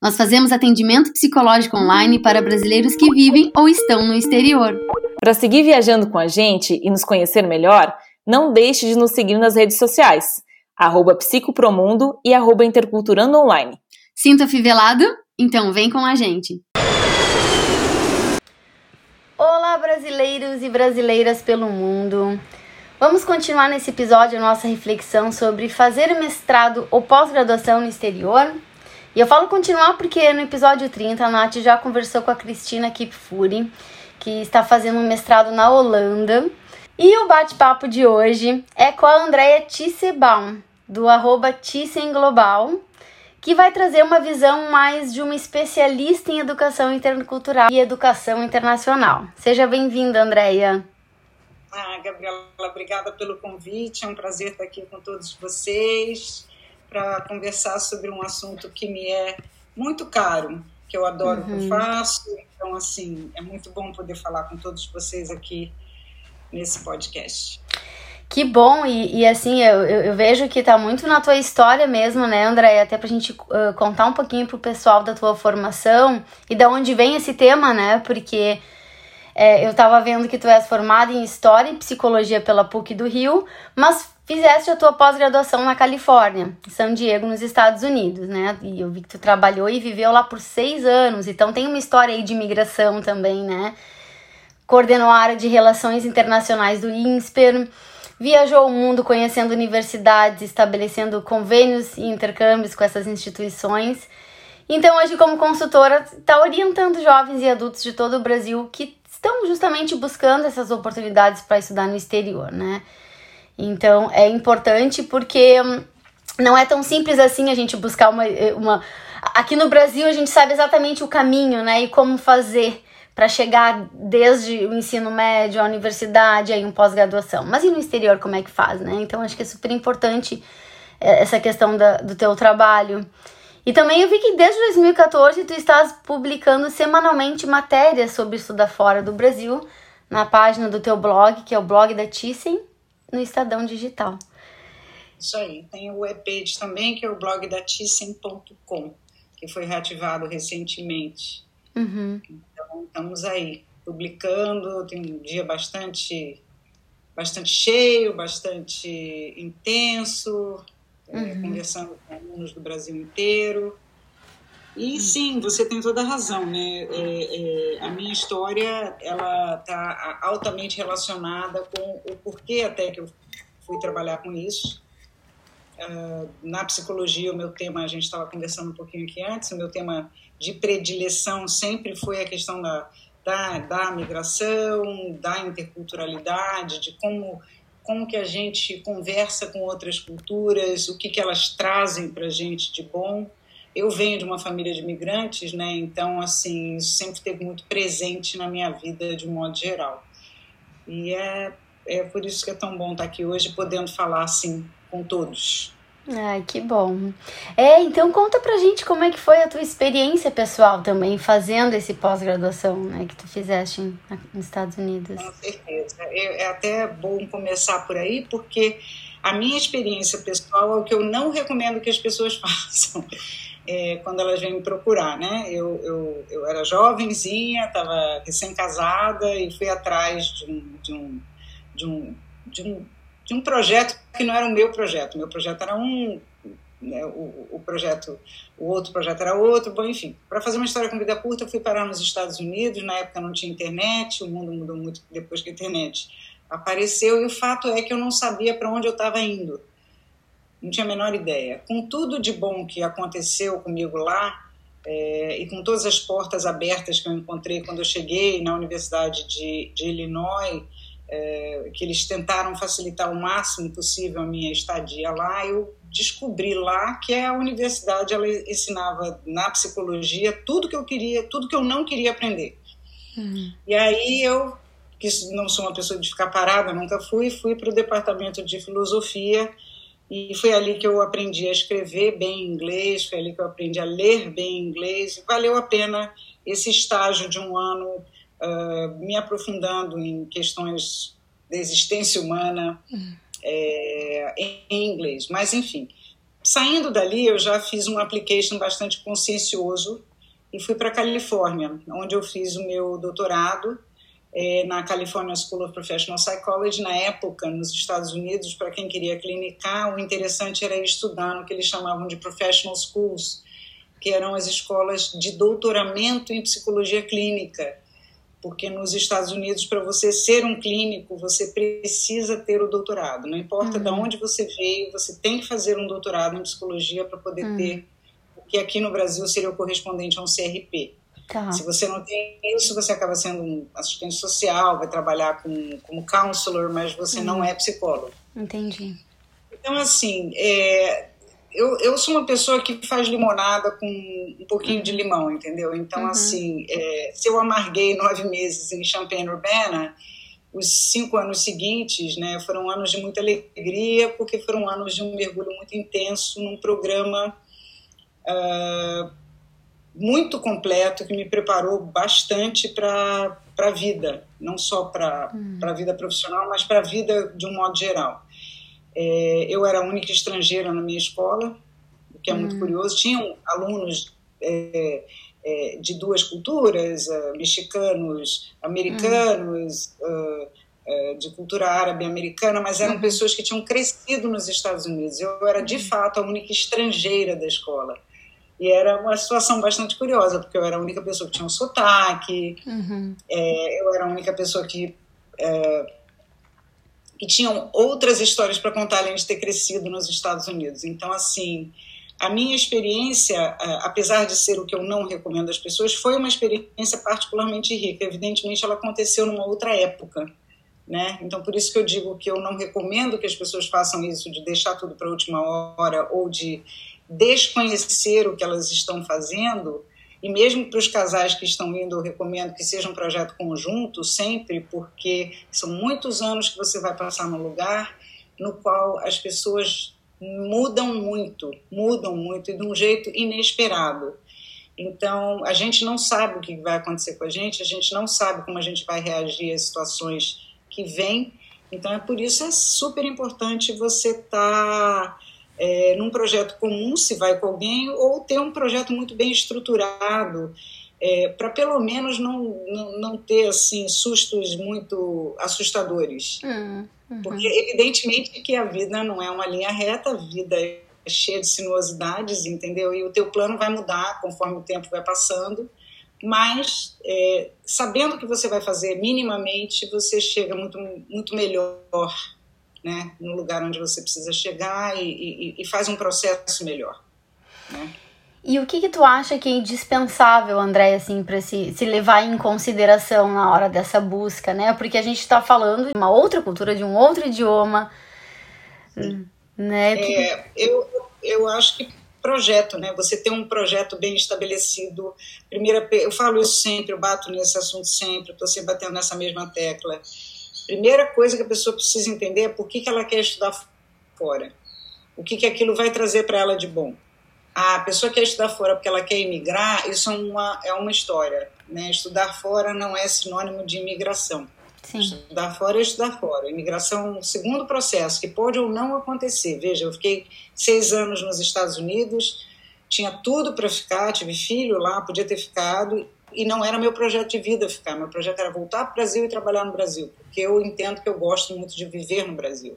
Nós fazemos atendimento psicológico online para brasileiros que vivem ou estão no exterior. Para seguir viajando com a gente e nos conhecer melhor, não deixe de nos seguir nas redes sociais, arroba psicopromundo e arroba interculturando online. Sinta fivelado? Então vem com a gente! Olá, brasileiros e brasileiras pelo mundo! Vamos continuar nesse episódio a nossa reflexão sobre fazer mestrado ou pós-graduação no exterior e eu falo continuar porque no episódio 30 a Nath já conversou com a Cristina Kipfuri, que está fazendo um mestrado na Holanda. E o bate-papo de hoje é com a Andrea Tissebaum, do arroba Global, que vai trazer uma visão mais de uma especialista em educação intercultural e educação internacional. Seja bem-vinda, Andrea. Ah, Gabriela, obrigada pelo convite. É um prazer estar aqui com todos vocês para conversar sobre um assunto que me é muito caro, que eu adoro uhum. o que eu uhum. faço. Então, assim, é muito bom poder falar com todos vocês aqui nesse podcast. Que bom, e, e assim, eu, eu, eu, vejo que tá muito na tua história mesmo, né, André? Até pra gente uh, contar um pouquinho pro pessoal da tua formação e da onde vem esse tema, né? Porque é, eu tava vendo que tu és formada em História e Psicologia pela PUC do Rio, mas fizeste a tua pós-graduação na Califórnia, em San Diego, nos Estados Unidos, né? E eu vi que tu trabalhou e viveu lá por seis anos, então tem uma história aí de imigração também, né? Coordenou a área de Relações Internacionais do INSPER, viajou o mundo conhecendo universidades, estabelecendo convênios e intercâmbios com essas instituições. Então, hoje, como consultora, está orientando jovens e adultos de todo o Brasil que estão justamente buscando essas oportunidades para estudar no exterior, né? Então é importante porque hum, não é tão simples assim a gente buscar uma, uma. Aqui no Brasil a gente sabe exatamente o caminho, né? E como fazer para chegar desde o ensino médio, a universidade, aí um pós-graduação. Mas e no exterior como é que faz, né? Então acho que é super importante é, essa questão da, do teu trabalho. E também eu vi que desde 2014 tu estás publicando semanalmente matérias sobre estudar fora do Brasil na página do teu blog, que é o blog da Thyssen, no Estadão Digital. Isso aí. Tem o webpage também, que é o blog da Thyssen.com, que foi reativado recentemente. Uhum. Então, estamos aí, publicando, tem um dia bastante, bastante cheio, bastante intenso, é, uhum. é, conversando com alunos do Brasil inteiro. E sim, você tem toda a razão, né? É, é, a minha história ela está altamente relacionada com o porquê até que eu fui trabalhar com isso. Uh, na psicologia, o meu tema, a gente estava conversando um pouquinho aqui antes, o meu tema de predileção sempre foi a questão da, da, da migração, da interculturalidade, de como como que a gente conversa com outras culturas, o que, que elas trazem para a gente de bom. Eu venho de uma família de imigrantes, né? Então, assim, isso sempre teve muito presente na minha vida de um modo geral. E é, é por isso que é tão bom estar aqui hoje, podendo falar assim com todos. Ai, que bom. É, então conta pra gente como é que foi a tua experiência pessoal também, fazendo esse pós-graduação, né, que tu fizeste nos Estados Unidos. Com certeza. É, é até bom começar por aí, porque a minha experiência pessoal é o que eu não recomendo que as pessoas façam é, quando elas vêm me procurar, né? Eu, eu, eu era jovenzinha, estava recém-casada e fui atrás de um, de um, de um, de um, de um projeto que não era o meu projeto. Meu projeto era um, né, o, o, projeto, o outro projeto era outro, bom, enfim. Para fazer uma história com vida curta, eu fui parar nos Estados Unidos, na época não tinha internet, o mundo mudou muito depois que a internet apareceu, e o fato é que eu não sabia para onde eu estava indo não tinha a menor ideia. Com tudo de bom que aconteceu comigo lá, é, e com todas as portas abertas que eu encontrei quando eu cheguei na Universidade de, de Illinois, é, que eles tentaram facilitar o máximo possível a minha estadia lá, eu descobri lá que a universidade ela ensinava na psicologia tudo que eu queria, tudo que eu não queria aprender. Uhum. E aí eu, que não sou uma pessoa de ficar parada, nunca fui, fui para o departamento de filosofia e foi ali que eu aprendi a escrever bem inglês, foi ali que eu aprendi a ler bem inglês. Valeu a pena esse estágio de um ano uh, me aprofundando em questões da existência humana uhum. é, em inglês. Mas, enfim, saindo dali, eu já fiz um application bastante consciencioso e fui para a Califórnia, onde eu fiz o meu doutorado é, na California School of Professional Psychology. Na época, nos Estados Unidos, para quem queria clinicar, o interessante era estudar no que eles chamavam de professional schools, que eram as escolas de doutoramento em psicologia clínica. Porque nos Estados Unidos, para você ser um clínico, você precisa ter o doutorado. Não importa uhum. de onde você veio, você tem que fazer um doutorado em psicologia para poder uhum. ter o que aqui no Brasil seria o correspondente a um CRP. Tá. Se você não tem isso, você acaba sendo um assistente social, vai trabalhar com, como counselor, mas você uhum. não é psicólogo. Entendi. Então, assim, é, eu, eu sou uma pessoa que faz limonada com um pouquinho de limão, entendeu? Então, uhum. assim, é, se eu amarguei nove meses em Champaign-Urbana, os cinco anos seguintes né, foram anos de muita alegria, porque foram anos de um mergulho muito intenso num programa uh, muito completo que me preparou bastante para a vida, não só para hum. a vida profissional, mas para a vida de um modo geral. É, eu era a única estrangeira na minha escola, o que é hum. muito curioso. Tinham alunos é, é, de duas culturas, uh, mexicanos, americanos, hum. uh, uh, de cultura árabe americana, mas eram uhum. pessoas que tinham crescido nos Estados Unidos. Eu era, de uhum. fato, a única estrangeira da escola. E era uma situação bastante curiosa, porque eu era a única pessoa que tinha um sotaque, uhum. é, eu era a única pessoa que, é, que tinha outras histórias para contar além de ter crescido nos Estados Unidos. Então, assim, a minha experiência, apesar de ser o que eu não recomendo às pessoas, foi uma experiência particularmente rica. Evidentemente, ela aconteceu numa outra época. Né? Então, por isso que eu digo que eu não recomendo que as pessoas façam isso de deixar tudo para a última hora ou de desconhecer o que elas estão fazendo, e mesmo para os casais que estão indo, eu recomendo que seja um projeto conjunto sempre, porque são muitos anos que você vai passar no lugar no qual as pessoas mudam muito, mudam muito e de um jeito inesperado. Então, a gente não sabe o que vai acontecer com a gente, a gente não sabe como a gente vai reagir às situações que vêm. Então, é por isso é super importante você estar tá é, num projeto comum, se vai com alguém, ou ter um projeto muito bem estruturado, é, para pelo menos não, não, não, ter assim sustos muito assustadores. Hum, uhum. Porque, evidentemente, que a vida não é uma linha reta, a vida é cheia de sinuosidades, entendeu? E o teu plano vai mudar conforme o tempo vai passando, mas é, sabendo o que você vai fazer minimamente, você chega muito, muito melhor né, no lugar onde você precisa chegar e, e, e faz um processo melhor. Né? E o que, que tu acha que é indispensável, André, assim, para se, se levar em consideração na hora dessa busca, né? Porque a gente está falando de uma outra cultura, de um outro idioma, Sim. né? Que... É, eu, eu acho que projeto, né? Você ter um projeto bem estabelecido. Primeira, eu falo isso sempre, eu bato nesse assunto sempre, estou sempre batendo nessa mesma tecla Primeira coisa que a pessoa precisa entender é por que, que ela quer estudar fora. O que, que aquilo vai trazer para ela de bom. A pessoa quer estudar fora porque ela quer imigrar, isso é uma, é uma história. Né? Estudar fora não é sinônimo de imigração. Sim. Estudar fora é estudar fora. Imigração é um segundo processo que pode ou não acontecer. Veja, eu fiquei seis anos nos Estados Unidos, tinha tudo para ficar, tive filho lá, podia ter ficado, e não era meu projeto de vida ficar. Meu projeto era voltar para o Brasil e trabalhar no Brasil, porque eu entendo que eu gosto muito de viver no Brasil.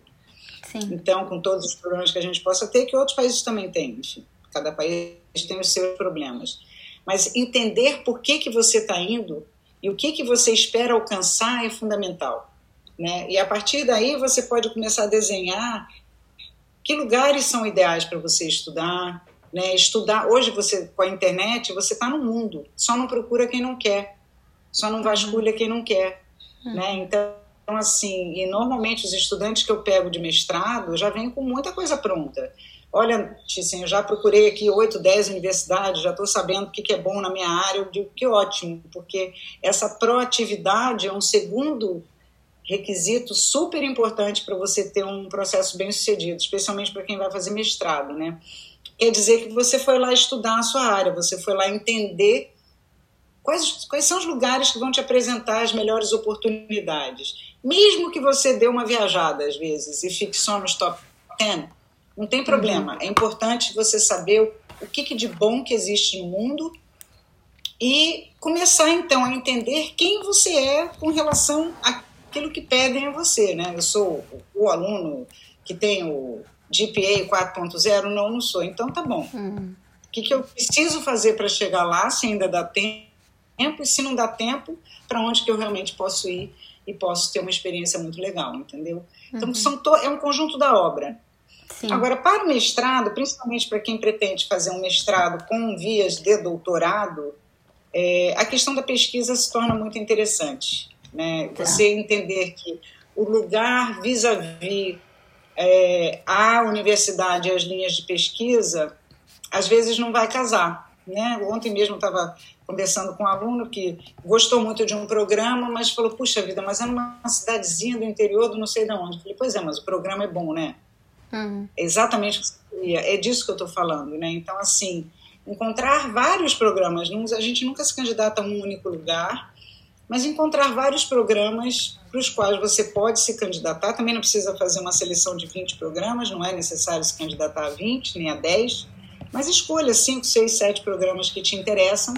Sim. Então, com todos os problemas que a gente possa ter, que outros países também têm, enfim, cada país tem os seus problemas. Mas entender por que, que você está indo e o que, que você espera alcançar é fundamental. Né? E a partir daí você pode começar a desenhar que lugares são ideais para você estudar, né? Estudar hoje você com a internet você está no mundo, só não procura quem não quer, só não vasculha quem não quer, uhum. né? Então assim, e normalmente os estudantes que eu pego de mestrado já vêm com muita coisa pronta. olha, Ticem, eu já procurei aqui oito, dez universidades, já estou sabendo o que, que é bom na minha área, eu digo que ótimo, porque essa proatividade é um segundo requisito super importante para você ter um processo bem sucedido, especialmente para quem vai fazer mestrado, né? Quer dizer que você foi lá estudar a sua área, você foi lá entender quais, quais são os lugares que vão te apresentar as melhores oportunidades. Mesmo que você dê uma viajada às vezes e fique só nos top 10, não tem problema. Uhum. É importante você saber o, que, que de bom que existe no mundo e começar então a entender quem você é com relação àquilo que pedem a você, né? Eu sou o, o aluno que tem o GPA 4.0? Não, não sou. Então tá bom. Uhum. O que, que eu preciso fazer para chegar lá, se ainda dá tempo, e se não dá tempo, para onde que eu realmente posso ir e posso ter uma experiência muito legal, entendeu? Então uhum. são é um conjunto da obra. Sim. Agora, para o mestrado, principalmente para quem pretende fazer um mestrado com vias de doutorado, é, a questão da pesquisa se torna muito interessante. Né? Tá. Você entender que o lugar vis-à-vis é, a universidade e as linhas de pesquisa, às vezes não vai casar. Né? Ontem mesmo estava conversando com um aluno que gostou muito de um programa, mas falou, puxa vida, mas é numa cidadezinha do interior do não sei de onde. Eu falei, pois é, mas o programa é bom, né? Uhum. É exatamente o que você queria, é disso que eu estou falando, né? Então, assim, encontrar vários programas, a gente nunca se candidata a um único lugar, mas encontrar vários programas para os quais você pode se candidatar, também não precisa fazer uma seleção de 20 programas, não é necessário se candidatar a 20, nem a 10, mas escolha 5, 6, 7 programas que te interessam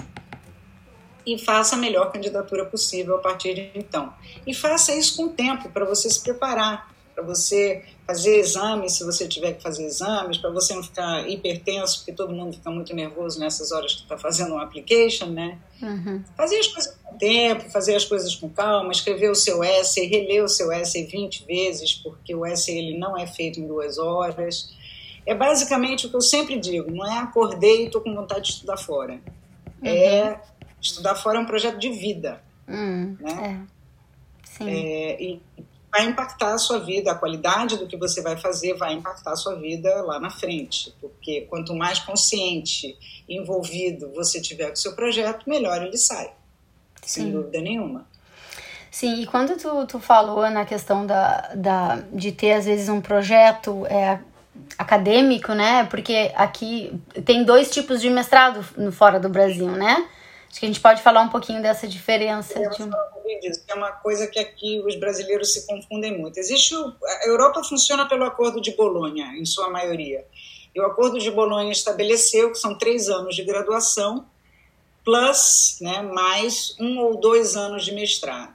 e faça a melhor candidatura possível a partir de então. E faça isso com tempo, para você se preparar, para você fazer exames, se você tiver que fazer exames, para você não ficar hipertenso, porque todo mundo fica muito nervoso nessas horas que está fazendo um application, né? Uhum. Fazer as coisas com tempo, fazer as coisas com calma, escrever o seu essay, reler o seu essay 20 vezes, porque o essay ele não é feito em duas horas. É basicamente o que eu sempre digo, não é acordei e estou com vontade de estudar fora. Uhum. É estudar fora é um projeto de vida. Uhum. Né? É. Sim. É, e vai impactar a sua vida, a qualidade do que você vai fazer vai impactar a sua vida lá na frente, porque quanto mais consciente, envolvido você tiver com o seu projeto, melhor ele sai, Sim. sem dúvida nenhuma. Sim, e quando tu, tu falou na questão da, da, de ter às vezes um projeto é, acadêmico, né? Porque aqui tem dois tipos de mestrado no fora do Brasil, né? Acho que a gente pode falar um pouquinho dessa diferença. Eu de um... que é uma coisa que aqui os brasileiros se confundem muito. Existe o, a Europa funciona pelo Acordo de Bolonha, em sua maioria. E o Acordo de Bolonha estabeleceu que são três anos de graduação plus, né, mais um ou dois anos de mestrado.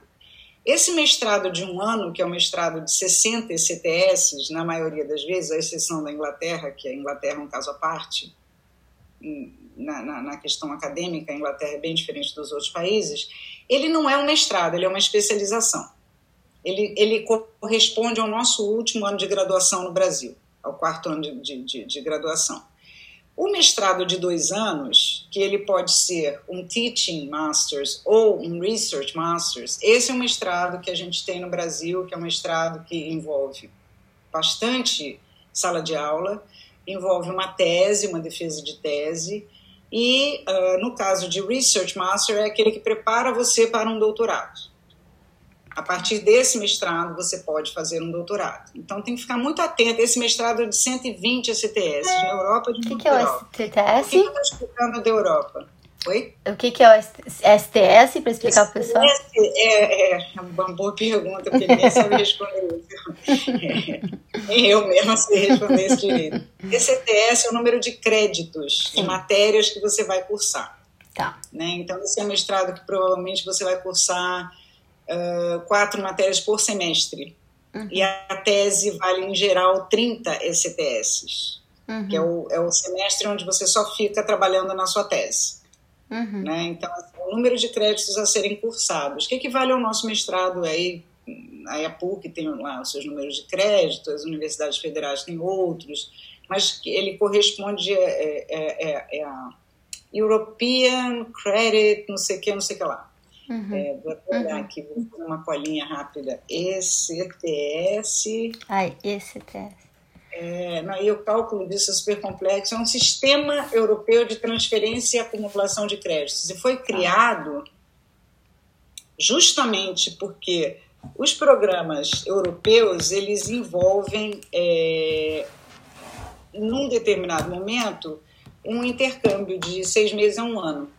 Esse mestrado de um ano, que é o mestrado de 60 ECTS, na maioria das vezes, à exceção da Inglaterra, que a Inglaterra é um caso à parte, na, na, na, questão acadêmica, a Inglaterra é bem diferente dos outros países, ele não é um mestrado, ele é uma especialização. Ele, ele corresponde ao nosso último ano de graduação no Brasil, ao quarto ano de, de, de, de graduação. O mestrado de dois anos, que ele pode ser um Teaching Masters ou um Research Masters, esse é um mestrado que a gente tem no Brasil, que é um mestrado que envolve bastante sala de aula, envolve uma tese, uma defesa de tese, e uh, no caso de Research Master, é aquele que prepara você para um doutorado. A partir desse mestrado, você pode fazer um doutorado. Então, tem que ficar muito atento. Esse mestrado é de 120 STS, na Europa de O que, que é o STS? O que eu estou explicando da Europa? Oi? O que, que é o STS, para explicar para o pessoal? É, é, uma boa pergunta, porque ninguém sabe responder isso. É, nem eu mesma sei responder isso direito. STS é o número de créditos, Sim. de matérias que você vai cursar. Tá. Né? Então, esse é um mestrado que provavelmente você vai cursar uh, quatro matérias por semestre. Uhum. E a tese vale, em geral, 30 STS, uhum. que é o, é o semestre onde você só fica trabalhando na sua tese. Uhum. Né? Então, assim, o número de créditos a serem cursados, que equivale ao nosso mestrado aí, a PUC tem lá os seus números de crédito, as universidades federais têm outros, mas ele corresponde é, é, é a European Credit, não sei o que, não sei o que lá. Uhum. É, vou olhar uhum. aqui, vou fazer uma colinha rápida. ECTS. Ai, ECTS. É, e o cálculo disso é super complexo. É um sistema europeu de transferência e acumulação de créditos. E foi criado justamente porque os programas europeus eles envolvem, é, num determinado momento, um intercâmbio de seis meses a um ano.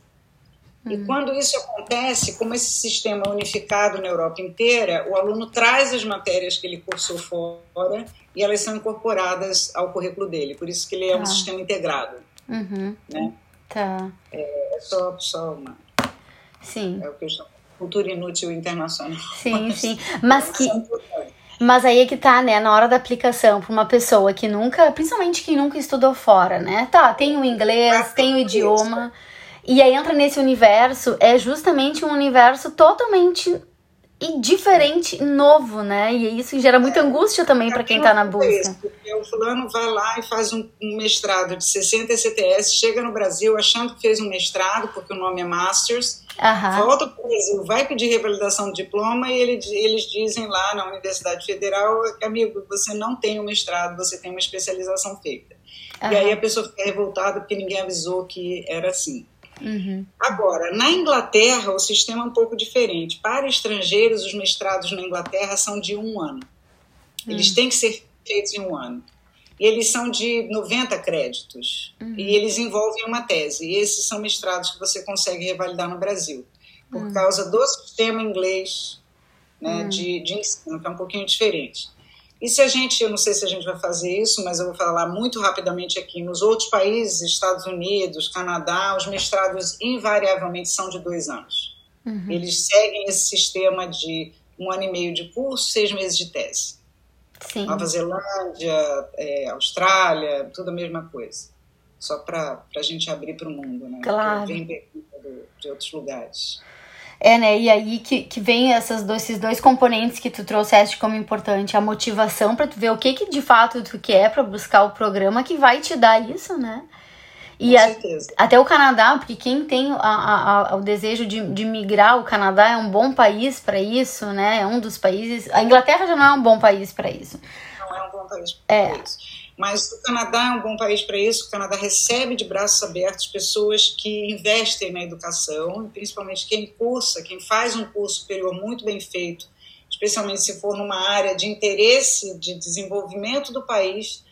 E uhum. quando isso acontece, como esse sistema é unificado na Europa inteira, o aluno traz as matérias que ele cursou fora e elas são incorporadas ao currículo dele. Por isso que ele é um ah. sistema integrado. Uhum. Né? Tá. É, é só, só uma. Sim. É o que eu chamo cultura inútil internacional. Sim, sim. Mas que. Mas aí é que tá, né? Na hora da aplicação para uma pessoa que nunca, principalmente quem nunca estudou fora, né? Tá, tem o inglês, tem o idioma. E aí entra nesse universo, é justamente um universo totalmente e diferente, novo, né? E isso gera muita é, angústia também para quem está na busca. Isso, porque o fulano vai lá e faz um, um, mestrado de 60 CTS, chega no Brasil achando que fez um mestrado, porque o nome é Masters, uhum. volta para o Brasil, vai pedir revalidação do diploma e ele, eles dizem lá na Universidade Federal, amigo, você não tem um mestrado, você tem uma especialização feita. Uhum. E aí a pessoa fica revoltada porque ninguém avisou que era assim. Uhum. Agora, na Inglaterra, o sistema é um pouco diferente. Para estrangeiros, os mestrados na Inglaterra são de um ano. Eles uhum. têm que ser feitos em um ano. E eles são de 90 créditos. Uhum. E eles envolvem uma tese. E esses são mestrados que você consegue revalidar no Brasil. Por uhum. causa do sistema inglês né, uhum. de, de ensino, que é um pouquinho diferente. E se a gente, eu não sei se a gente vai fazer isso, mas eu vou falar muito rapidamente aqui, nos outros países, Estados Unidos, Canadá, os mestrados invariavelmente são de dois anos. Uhum. Eles seguem esse sistema de um ano e meio de curso, seis meses de tese. Sim. Nova Zelândia, é, Austrália, tudo a mesma coisa. Só para a gente abrir para o mundo, né? Claro. Vem de outros lugares. É, né? E aí que, que vem essas dois, esses dois componentes que tu trouxeste como importante, a motivação para tu ver o que, que de fato tu quer para buscar o programa que vai te dar isso, né? E a, até o Canadá, porque quem tem a, a, a, o desejo de, de migrar, o Canadá é um bom país para isso, né? É um dos países. A Inglaterra já não é um bom país para isso. Não é um bom país para é. isso. Mas o Canadá é um bom país para isso. O Canadá recebe de braços abertos pessoas que investem na educação, principalmente quem cursa, quem faz um curso superior muito bem feito, especialmente se for numa área de interesse de desenvolvimento do país,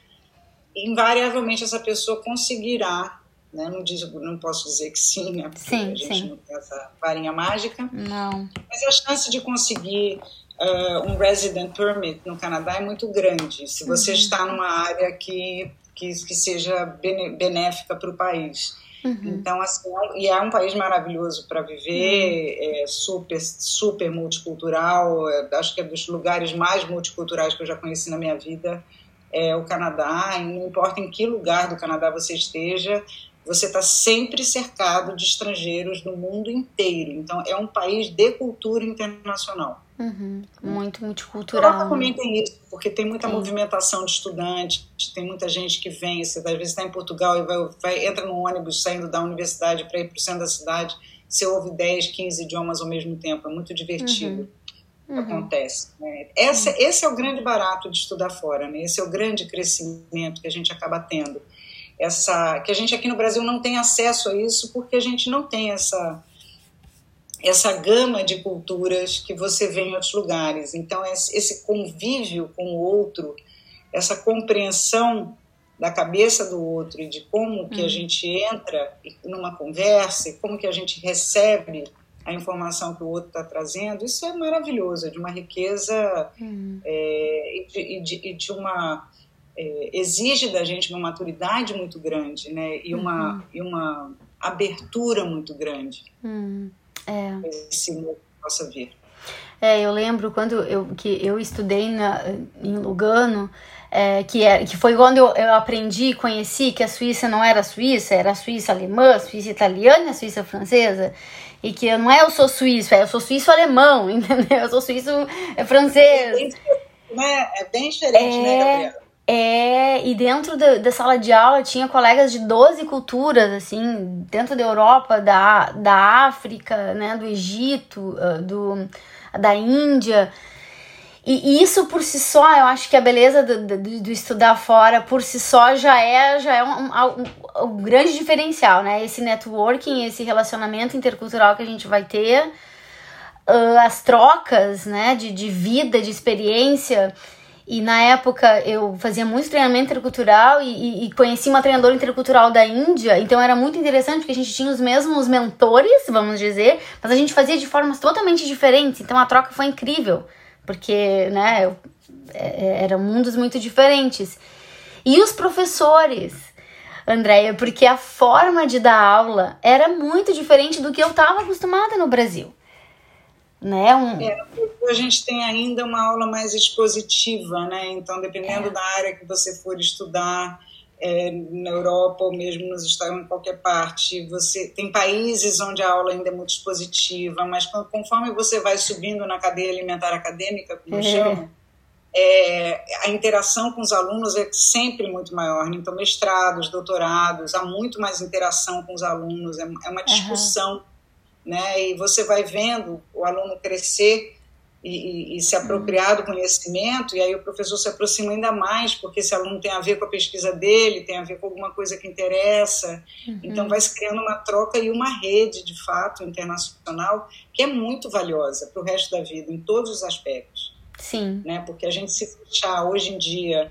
invariavelmente essa pessoa conseguirá. Né? Não, diz, não posso dizer que sim, né? Porque sim, a gente sim. não tem essa varinha mágica. Não. Mas a chance de conseguir uh, um resident permit no Canadá é muito grande. Se você uhum. está numa área que, que, que seja benéfica para o país. Uhum. Então, assim, é e é um país maravilhoso para viver, uhum. é super, super multicultural. É, acho que é dos lugares mais multiculturais que eu já conheci na minha vida. É o Canadá, e não importa em que lugar do Canadá você esteja, você está sempre cercado de estrangeiros do mundo inteiro. Então, é um país de cultura internacional. Uhum. Muito multicultural. Europa também tem isso, porque tem muita Sim. movimentação de estudantes, tem muita gente que vem, você às vezes está em Portugal e vai, vai, entra num ônibus saindo da universidade para ir para o centro da cidade, você ouve 10, 15 idiomas ao mesmo tempo, é muito divertido. Uhum. Uhum. Acontece. Né? Essa, esse é o grande barato de estudar fora, né? esse é o grande crescimento que a gente acaba tendo. Essa, que a gente aqui no Brasil não tem acesso a isso porque a gente não tem essa essa gama de culturas que você vê em outros lugares. Então, esse convívio com o outro, essa compreensão da cabeça do outro e de como que a uhum. gente entra numa conversa e como que a gente recebe a informação que o outro está trazendo, isso é maravilhoso, é de uma riqueza uhum. é, e, de, e, de, uma é, exige da gente uma maturidade muito grande, né? E uma uhum. e uma abertura muito grande. Uhum. É. Esse mundo possa vir. É, eu lembro quando eu, que eu estudei na, em Lugano, é, que, é, que foi quando eu, eu aprendi, conheci que a Suíça não era Suíça, era Suíça alemã, Suíça italiana e a Suíça francesa. E que não é eu sou suíço, é eu sou suíço alemão, entendeu? Eu sou suíço francês. É bem, né? é bem diferente, é, né, Gabriela? É, e dentro da, da, sala de aula tinha colegas de 12 culturas, assim, dentro da Europa, da, da África, né, do Egito, ah, do, da Índia. E isso por si só, eu acho que a beleza do, do, do estudar fora por si só já é, já é um, um, um, grande diferencial, né? Esse networking, esse relacionamento intercultural que a gente vai ter, uh, as trocas, né, de, de vida, de experiência. E na época eu fazia muito treinamento intercultural e, e, e, conheci uma treinadora intercultural da Índia, então era muito interessante porque a gente tinha os mesmos mentores, vamos dizer, mas a gente fazia de formas totalmente diferentes, então a troca foi incrível porque, né, é, é, eram mundos muito diferentes. E os professores, Andréia, porque a forma de dar aula era muito diferente do que eu estava acostumada no Brasil. Né? Um... É, a gente tem ainda uma aula mais expositiva, né? Então, dependendo é. da área que você for estudar, é, na Europa ou mesmo nos Estados Unidos, em qualquer parte. Você tem países onde a aula ainda é muito expositiva, mas conforme você vai subindo na cadeia alimentar acadêmica, como é. chamam, é, a interação com os alunos é sempre muito maior. Né? Então, mestrados, doutorados, há muito mais interação com os alunos, é, é uma discussão, uhum. Né? E você vai vendo o aluno crescer e, e, e, se apropriar do conhecimento, e aí o professor se aproxima ainda mais, porque esse aluno tem a ver com a pesquisa dele, tem a ver com alguma coisa que interessa. Uhum. Então, vai se criando uma troca e uma rede, de fato, internacional, que é muito valiosa para o resto da vida, em todos os aspectos. Sim. Né? Porque a gente se fechar hoje em dia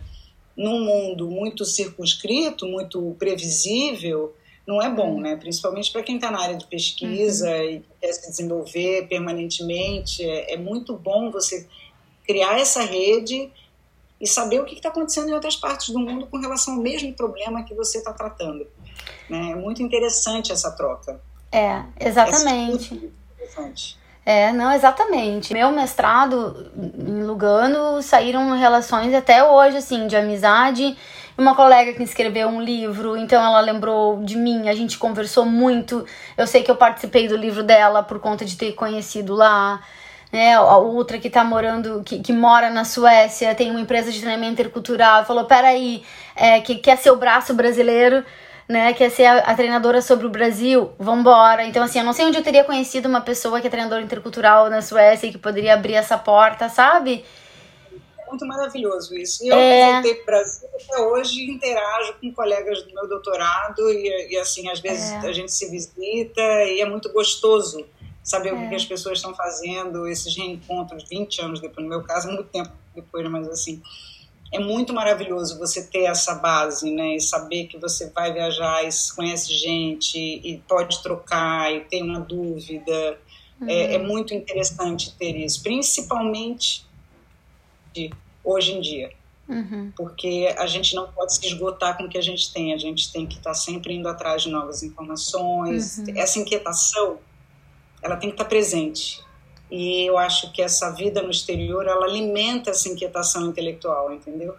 num mundo muito circunscrito, muito previsível, não é bom, né? Principalmente para quem está na área de pesquisa uhum. e quer se desenvolver permanentemente. É, é, muito bom você criar essa rede e saber o que está acontecendo em outras partes do mundo com relação ao mesmo problema que você está tratando. Né? É muito interessante essa troca. É, exatamente. É interessante. É, não, exatamente. Meu mestrado em Lugano saíram relações até hoje, assim, de amizade uma colega que escreveu um livro, então ela lembrou de mim, a gente conversou muito. Eu sei que eu participei do livro dela por conta de ter conhecido lá. Né, a outra que tá morando, que, que mora na Suécia, tem uma empresa de treinamento intercultural, falou: peraí, é, que quer ser o braço brasileiro, né? Quer ser a, a, treinadora sobre o Brasil, vambora. Então, assim, eu não sei onde eu teria conhecido uma pessoa que é treinadora intercultural na Suécia e que poderia abrir essa porta, sabe? Muito maravilhoso isso. E eu é... voltei para o Brasil até hoje interajo com colegas do meu doutorado e, e assim, às vezes é. a gente se visita e é muito gostoso saber é. o que as pessoas estão fazendo, esses reencontros 20 anos depois, no meu caso, muito tempo depois, mas assim, é muito maravilhoso você ter essa base, né, e saber que você vai viajar e conhece gente e pode trocar e tem uma dúvida. Uhum. É, é, uhum. muito interessante ter isso, principalmente hoje em dia. Uhum. Porque a gente não pode se esgotar com o que a gente tem, a gente tem que estar tá sempre indo atrás de novas informações. Uhum. Essa inquietação, ela tem que estar tá presente. E eu acho que essa vida no exterior, ela alimenta essa inquietação intelectual, entendeu?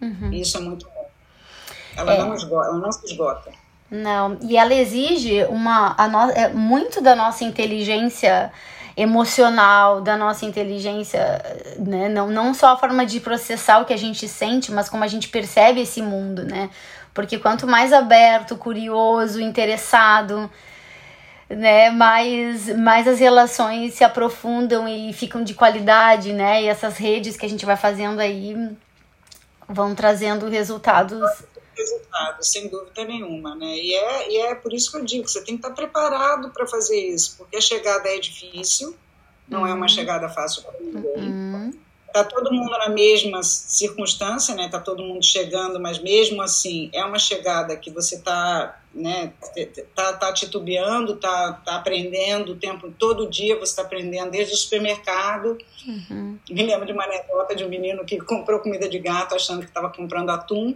Uhum. E isso é muito bom. Ela, é. não esgota, ela não se esgota. Não, e ela exige uma, a no, é, muito da nossa inteligência emocional, da nossa inteligência, né? Não, não só a forma de processar o que a gente sente, mas como a gente percebe esse mundo, né? Porque quanto mais aberto, curioso, interessado, né, mais, mais as relações se aprofundam e ficam de qualidade, né? E essas redes que a gente vai fazendo aí vão trazendo resultados resultado, sem dúvida nenhuma, né? E é, e é por isso que eu digo, você tem que estar preparado para fazer isso, porque a chegada é difícil, não uhum. é uma uhum. chegada fácil para ninguém. Uhum. Tá todo mundo na mesma circunstância, né? Tá todo mundo chegando, mas mesmo assim é uma chegada que você tá, né? Tá, tá titubeando, tá, tá aprendendo o tempo todo dia. Você está aprendendo desde o supermercado. Uhum. Me lembro de uma anedota de um menino que comprou comida de gato achando que estava comprando atum.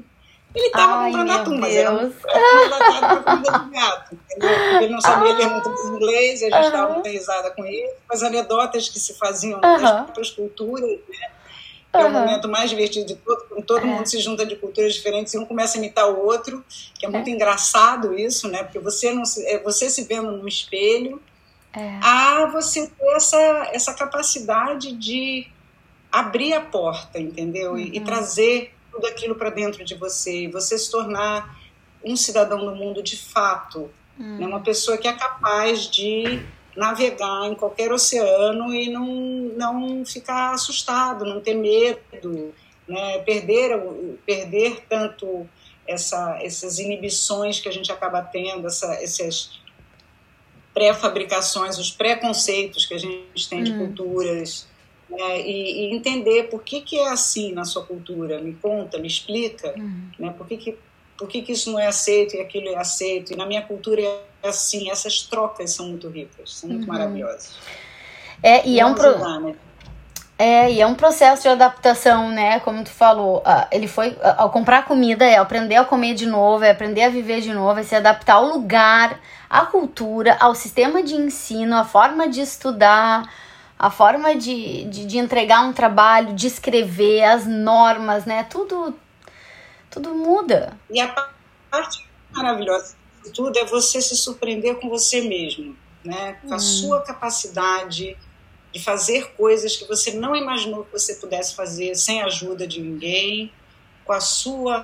Ele estava comprando atum, mas era um para comida de gato, ele não sabia ler muito inglês, e a gente estava uhum. muito risada com ele. As anedotas que se faziam nas próprias culturas, né? Que é o momento mais divertido de todo, quando todo é. mundo se junta de culturas diferentes e um começa a imitar o outro, que é muito é. engraçado isso, né? Porque você não se, é você se vendo no espelho, é. a você ter essa, essa capacidade de abrir a porta, entendeu? Uhum. E, e uhum. trazer tudo aquilo para dentro de você, e você se tornar um cidadão do mundo de fato, hum. né? uma pessoa que é capaz de navegar em qualquer oceano e não, não ficar assustado, não ter medo, né? perder, perder tanto essa, essas inibições que a gente acaba tendo, essa, essas pré-fabricações, os preconceitos que a gente tem de hum. culturas, né? e, e, entender por que, que é assim na sua cultura. Me conta, me explica, hum. né? por, que, que, por que, que isso não é aceito e aquilo é aceito. E na minha cultura é assim, essas trocas são muito ricas, são muito uhum. maravilhosas. É, e, é um pro... né? É, e é um processo de adaptação, né? Como tu falou, ele foi ao comprar comida, é aprender a comer de novo, é aprender a viver de novo, é se adaptar ao lugar, à cultura, ao sistema de ensino, à forma de estudar, a forma de, de, de entregar um trabalho, de escrever, as normas, né? Tudo, tudo muda. E a parte maravilhosa de tudo é você se surpreender com você mesmo, né? Com a hum. sua capacidade de fazer coisas que você não imaginou que você pudesse fazer sem a ajuda de ninguém, com a sua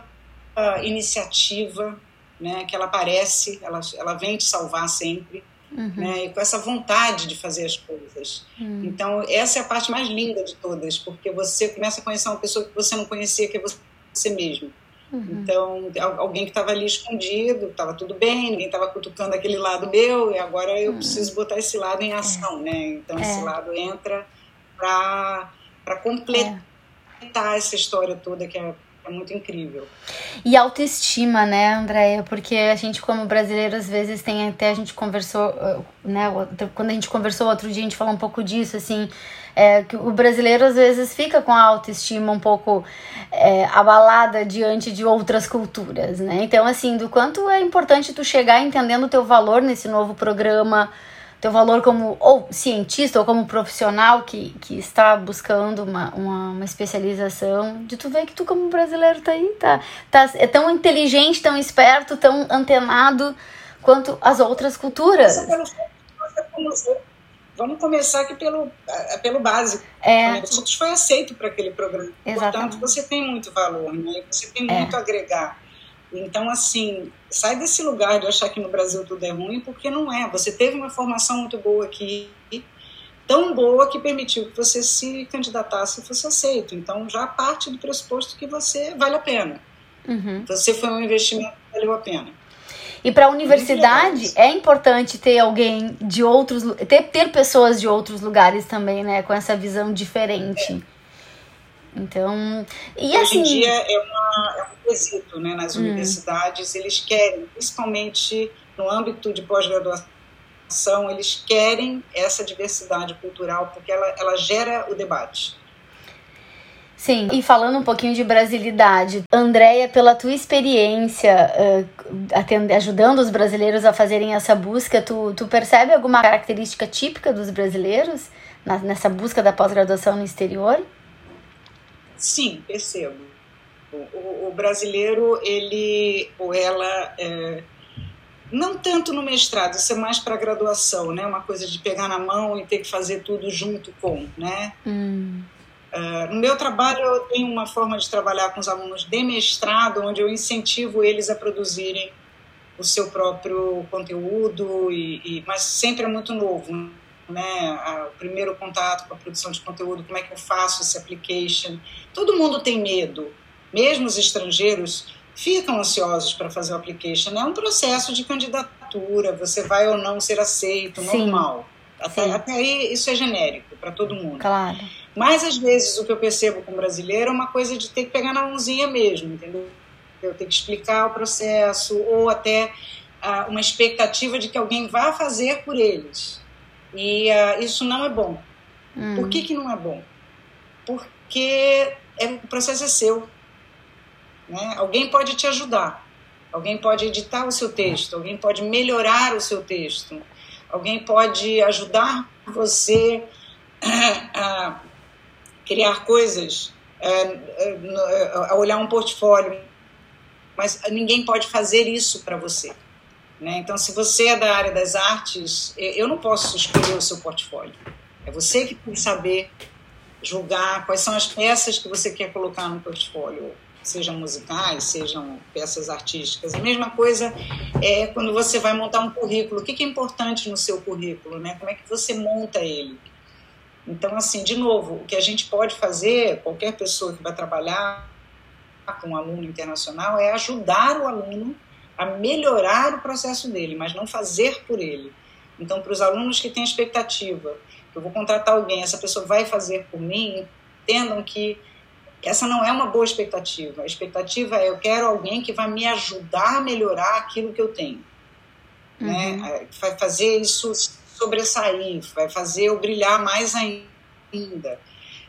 uh, iniciativa, né, que ela aparece, ela, ela vem te salvar sempre, uhum. né, e com essa vontade de fazer as coisas. Uhum. Então, essa é a parte mais linda de todas, porque você começa a conhecer uma pessoa que você não conhecia, que é você mesmo. Uhum. Então, alguém que estava ali escondido, estava tudo bem, ninguém estava cutucando aquele lado meu, e agora eu uhum. preciso botar esse lado em ação, é. né? Então, é. esse lado entra para completar é. essa história toda que é muito incrível. E autoestima, né, Andréia? Porque a gente, como brasileiro, às vezes tem até a gente conversou, uh, né? Quando a gente conversou outro dia, a gente falou um pouco disso, assim é, que o brasileiro às vezes fica com a autoestima um pouco é, abalada diante de outras culturas, né? Então, assim, do quanto é importante tu chegar entendendo o teu valor nesse novo programa, teu valor como ou cientista ou como profissional que, que está buscando uma, uma, uma, especialização, de tu ver que tu como brasileiro tá aí, tá, tá, é tão inteligente, tão esperto, tão antenado quanto as outras culturas. Vamos começar aqui pelo, eh, pelo básico. É. O foi aceito para aquele programa. Exatamente. Portanto, você tem muito valor, né? você tem é. muito a agregar. Então, assim, sai desse lugar de achar que no Brasil tudo é ruim, porque não é. Você teve uma formação muito boa aqui, tão boa que permitiu que você se candidatasse e fosse aceito. Então, já parte do pressuposto que você vale a pena. Uhum. Você foi um investimento que valeu a pena. E para a universidade é importante ter alguém de outros, ter, ter pessoas de outros lugares também, né, com essa visão diferente. Então, e Hoje assim, em dia é, uma, é um quesito, né, nas hum. universidades, eles querem, principalmente no âmbito de pós-graduação, eles querem essa diversidade cultural porque ela, ela gera o debate. Sim, e falando um pouquinho de brasilidade, Andréia, pela tua experiência uh, ajudando os brasileiros a fazerem essa busca, tu, tu percebe alguma característica típica dos brasileiros na, nessa busca da pós-graduação no exterior? Sim, percebo. O, o brasileiro, ele ou ela, é, não tanto no mestrado, isso é mais para graduação, né? Uma coisa de pegar na mão e ter que fazer tudo junto com, né? Hum Uh, no meu trabalho, eu tenho uma forma de trabalhar com os alunos de mestrado, onde eu incentivo eles a produzirem o seu próprio conteúdo, e, e mas sempre é muito novo. Né? O primeiro contato com a produção de conteúdo, como é que eu faço esse application. Todo mundo tem medo, mesmo os estrangeiros ficam ansiosos para fazer o application. É um processo de candidatura, você vai ou não ser aceito, Sim. normal. Até, até aí isso é genérico para todo mundo. Claro. Mas às vezes o que eu percebo com o brasileiro é uma coisa de ter que pegar na mãozinha mesmo, entendeu? Eu ter que explicar o processo ou até uh, uma expectativa de que alguém vá fazer por eles. E uh, isso não é bom. Hum. Por que, que não é bom? Porque é, o processo é seu. Né? Alguém pode te ajudar, alguém pode editar o seu texto, alguém pode melhorar o seu texto, alguém pode ajudar você a criar coisas, é, é, a olhar um portfólio, mas ninguém pode fazer isso para você. Né? Então, se você é da área das artes, eu não posso escolher o seu portfólio. É você que tem que saber julgar quais são as peças que você quer colocar no portfólio. sejam musicais, sejam peças artísticas. A mesma coisa é quando você vai montar um currículo. O que é importante no seu currículo, né? Como é que você monta ele? Então, assim, de novo, o que a gente pode fazer, qualquer pessoa que vai trabalhar com um aluno internacional, é ajudar o aluno a melhorar o processo dele, mas não fazer por ele. Então, para os alunos que têm expectativa, que eu vou contratar alguém, essa pessoa vai fazer por mim, entendam que essa não é uma boa expectativa. A expectativa é eu quero alguém que vai me ajudar a melhorar aquilo que eu tenho. Né? Uhum. Né? Vai fazer isso sobressair, vai fazer eu brilhar mais ainda.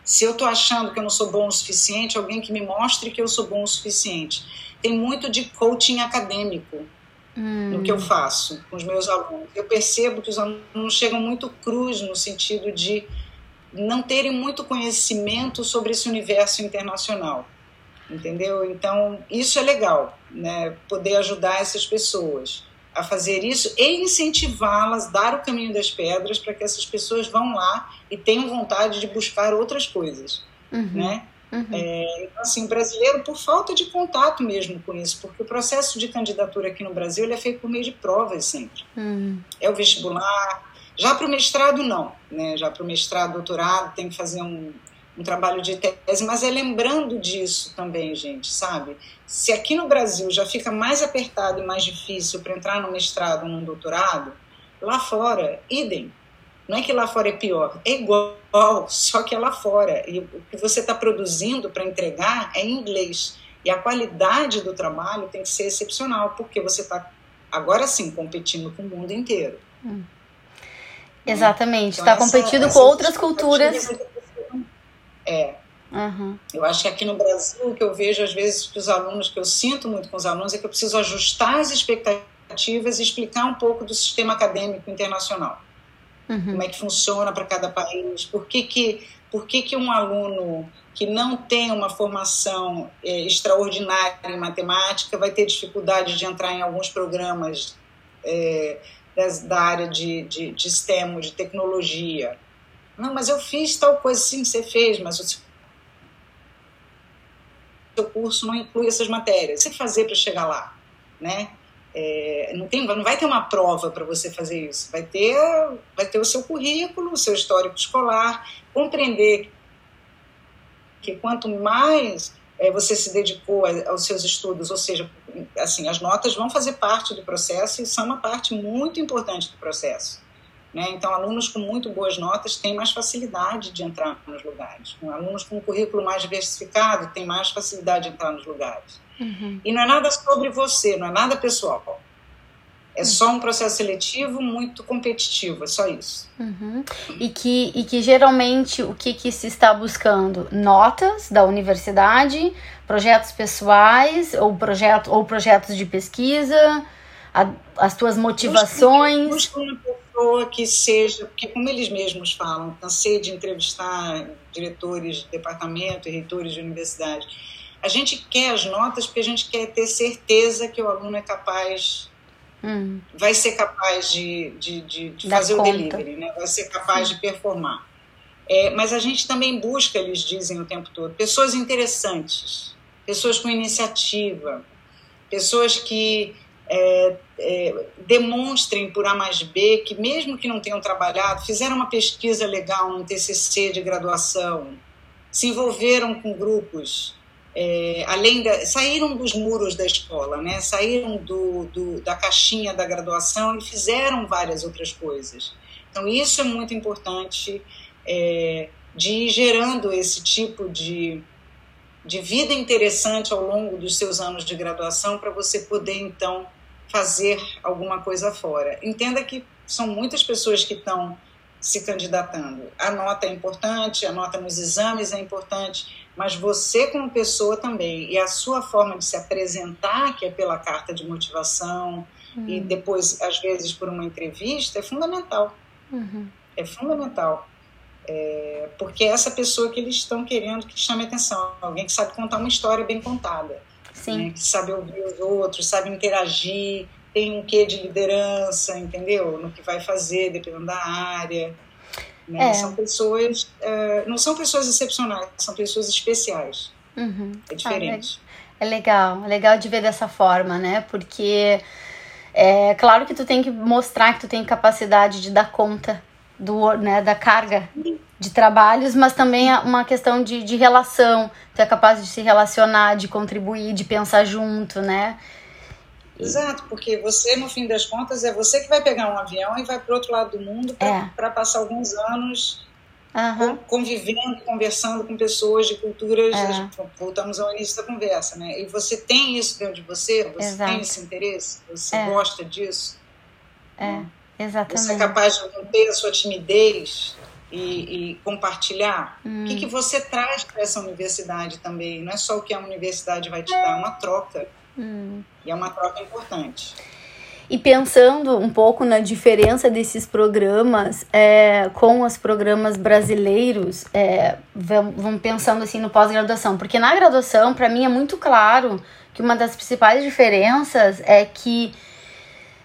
Se eu estou achando que eu não sou bom o suficiente, alguém que me mostre que eu sou bom o suficiente. Tem muito de coaching acadêmico hum. no que eu faço com os meus alunos. Eu percebo que os alunos chegam muito crus no sentido de não terem muito conhecimento sobre esse universo internacional, entendeu? Então isso é legal, né? Poder ajudar essas pessoas a fazer isso e incentivá-las, dar o caminho das pedras para que essas pessoas vão lá e tenham vontade de buscar outras coisas, uhum. né? Uhum. É, então, assim, brasileiro, por falta de contato mesmo com isso, porque o processo de candidatura aqui no Brasil é feito por meio de provas sempre. Uhum. É o vestibular, já para o mestrado, não. Né? Já para o mestrado, doutorado, tem que fazer um, um trabalho de tese, mas é lembrando disso também, gente, sabe? Se aqui no Brasil já fica mais apertado e mais difícil para entrar no mestrado ou no doutorado, lá fora, idem. Não é que lá fora é pior, é igual, só que é lá fora. E o que você está produzindo para entregar é em inglês. E a qualidade do trabalho tem que ser excepcional, porque você está, agora sim, competindo com o mundo inteiro. Hum. Exatamente, está então, competindo com outras culturas. É. Uhum. Eu acho que aqui no Brasil, o que eu vejo às vezes que os alunos, que eu sinto muito com os alunos, é que eu preciso ajustar as expectativas e explicar um pouco do sistema acadêmico internacional. Uhum. Como é que funciona para cada país, por que, que, por que, que um aluno que não tem uma formação é, extraordinária em matemática vai ter dificuldade de entrar em alguns programas é, das, da área de, de, de STEM, de tecnologia. Não, mas eu fiz tal coisa, sim, você fez, mas o seu curso não inclui essas matérias. Você fazer para chegar lá, né? É, não, tem, não vai ter uma prova para você fazer isso. Vai ter, vai ter o seu currículo, o seu histórico escolar, compreender que quanto mais é, você se dedicou aos seus estudos, ou seja, assim, as notas vão fazer parte do processo e são uma parte muito importante do processo. Né? Então, alunos com muito boas notas têm mais facilidade de entrar nos lugares. Alunos com um currículo mais diversificado têm mais facilidade de entrar nos lugares. Uhum. E não é nada sobre você, não é nada pessoal. É só um processo seletivo muito competitivo, é só isso. Uhum. E, que, e que geralmente o que, que se está buscando? Notas da universidade, projetos pessoais ou, projeto, ou projetos de pesquisa, a, as tuas motivações. Busca uma pessoa que seja, porque como eles mesmos falam, cansei de entrevistar diretores de departamento e reitores de universidade. A gente quer as notas porque a gente quer ter certeza que o aluno é capaz hum. vai ser capaz de, de, de, de fazer conta. o delivery, né? vai ser capaz Sim. de performar. É, mas a gente também busca, eles dizem o tempo todo, pessoas interessantes, pessoas com iniciativa, pessoas que é, é, demonstrem por A mais B que, mesmo que não tenham trabalhado, fizeram uma pesquisa legal, um TCC de graduação, se envolveram com grupos é, além da, saíram dos muros da escola, né? saíram do, do, da caixinha da graduação e fizeram várias outras coisas. Então, isso é muito importante é, de ir gerando esse tipo de, de vida interessante ao longo dos seus anos de graduação para você poder, então, fazer alguma coisa fora. Entenda que são muitas pessoas que estão se candidatando. A nota é importante, a nota nos exames é importante, mas você como pessoa também e a sua forma de se apresentar, que é pela carta de motivação uhum. e depois às vezes por uma entrevista, é fundamental. Uhum. É fundamental. É, porque é essa pessoa que eles estão querendo que chame atenção, alguém que sabe contar uma história bem contada, né, que sabe ouvir os outros, sabe interagir, tem um quê de liderança, entendeu? No que vai fazer, dependendo da área. Né? É. São pessoas, uh, não são pessoas excepcionais, são pessoas especiais. Uhum. É diferente. É legal, é legal de ver dessa forma, né? Porque é claro que tu tem que mostrar que tu tem capacidade de dar conta do, né, da carga de trabalhos, mas também é uma questão de, de relação. Tu é capaz de se relacionar, de contribuir, de pensar junto, né? Exato, porque você, no fim das contas, é você que vai pegar um avião e vai para o outro lado do mundo para é. passar alguns anos uhum. convivendo, conversando com pessoas de culturas. É. Voltamos ao início da conversa, né? E você tem isso dentro de você? Você Exato. tem esse interesse? Você é. gosta disso? É, exatamente. Você é capaz de manter a sua timidez e, e compartilhar? Hum. O que, hum. que você traz para essa universidade também? Não é só o que a universidade vai te dar, é uma troca. Hum. E é uma troca importante. E pensando um pouco na diferença desses programas é, com os programas brasileiros, é, vamos pensando assim no pós-graduação, porque na graduação, para mim, é muito claro que uma das principais diferenças é que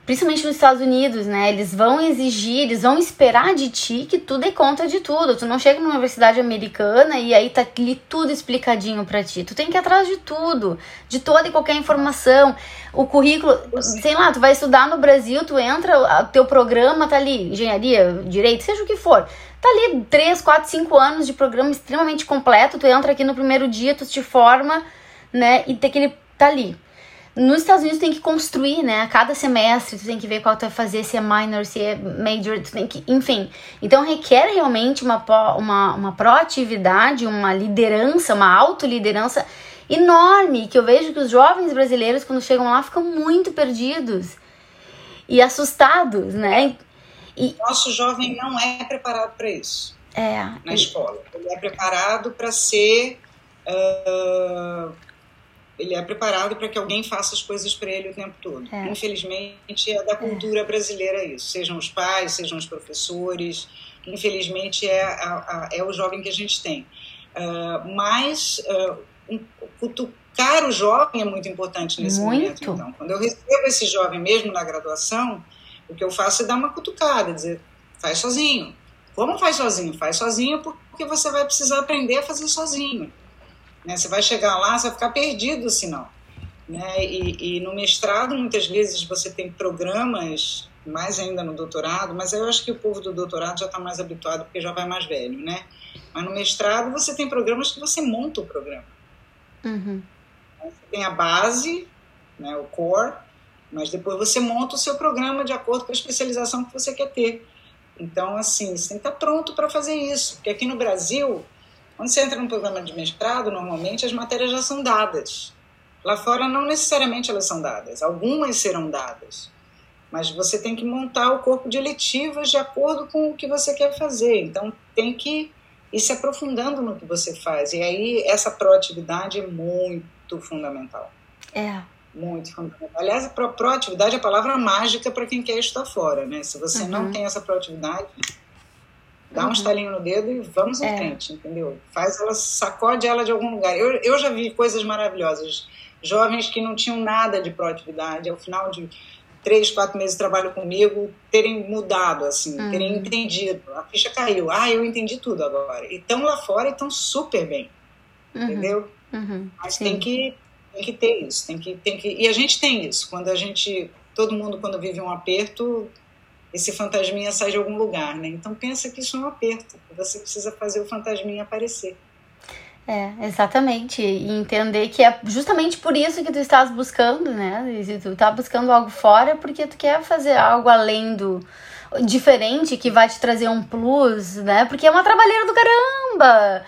principalmente nos Estados Unidos, né? Eles vão exigir, eles vão esperar de ti que tu dê conta de tudo. Tu não chega numa universidade americana e aí tá ali tudo explicadinho para ti. Tu tem que ir atrás de tudo, de toda e qualquer informação. O currículo, sei lá, tu vai estudar no Brasil, tu entra, teu programa tá ali, engenharia, direito, seja o que for. Tá ali 3, 4, 5 anos de programa extremamente completo. Tu entra aqui no primeiro dia, tu te forma, né? E tem aquele tá ali. Nos Estados Unidos tem que construir, né? A cada semestre tu tem que ver qual tu vai fazer, se é minor, se é major, tu tem que, enfim. Então requer realmente uma, uma, uma proatividade, uma liderança, uma autoliderança enorme, que eu vejo que os jovens brasileiros quando chegam lá ficam muito perdidos e assustados, né? E... Nosso jovem não é preparado para isso. É. Na escola. Ele é preparado para ser uh, ele é preparado para que alguém faça as coisas para ele o tempo todo. É. Infelizmente, é da cultura é. brasileira isso. Sejam os pais, sejam os professores. Infelizmente, é, a, a, é o jovem que a gente tem. Uh, mas uh, um, cutucar o jovem é muito importante nesse muito. momento. Então, quando eu recebo esse jovem mesmo na graduação, o que eu faço é dar uma cutucada, dizer, faz sozinho. Como faz sozinho? Faz sozinho porque você vai precisar aprender a fazer sozinho. Né? Você vai chegar lá, você vai ficar perdido senão. Né? E, e no mestrado, muitas vezes, você tem programas, mais ainda no doutorado, mas eu acho que o povo do doutorado já está mais habituado porque já vai mais velho, né? Mas no mestrado, você tem programas que você monta o programa. Uhum. Você tem a base, né, o core, mas depois você monta o seu programa de acordo com a especialização que você quer ter. Então, assim, você tem que estar pronto para fazer isso. Porque aqui no Brasil, quando você entra num programa de mestrado, normalmente as matérias já são dadas. Lá fora, não necessariamente elas são dadas, algumas serão dadas. Mas você tem que montar o corpo de eletivas de acordo com o que você quer fazer. Então, tem que ir se aprofundando no que você faz. E aí, essa proatividade é muito fundamental. É. Muito fundamental. Aliás, a proatividade é a palavra mágica para quem quer estar fora, né? Se você uhum. não tem essa proatividade, dá um uhum. estalinho no dedo e vamos em é. frente, entendeu? Faz ela, sacode ela de algum lugar. Eu, eu já vi coisas maravilhosas. Jovens que não tinham nada de proatividade, ao final de três, quatro meses de trabalho comigo, terem mudado, assim, uhum. terem entendido. A ficha caiu. Ah, eu entendi tudo agora. E estão lá fora e estão super bem, uhum. entendeu? Uhum. Mas tem que, tem que ter isso, tem que, tem que... E a gente tem isso. Quando a gente... Todo mundo, quando vive um aperto, esse fantasminha sai de algum lugar, né? Então pensa que isso é um aperto, você precisa fazer o fantasminha aparecer. É, exatamente. E entender que é justamente por isso que tu estás buscando, né? E tu tá buscando algo fora porque tu quer fazer algo além do diferente que vai te trazer um plus, né? Porque é uma trabalheira do caramba.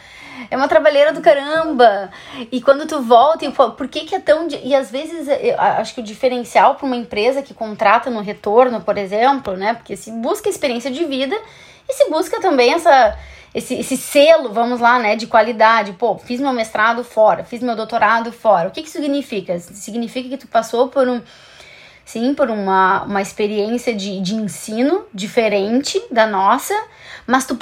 É uma trabalheira do caramba. E quando tu volta, por que, que é tão. E às vezes, eu acho que o diferencial para uma empresa que contrata no retorno, por exemplo, né? Porque se busca experiência de vida e se busca também essa. Esse, esse selo, vamos lá, né, de qualidade. Pô, fiz meu mestrado fora, fiz meu doutorado fora. O que que significa? Significa que tu passou por um, sim, por uma, uma experiência de, de ensino diferente da nossa, mas tu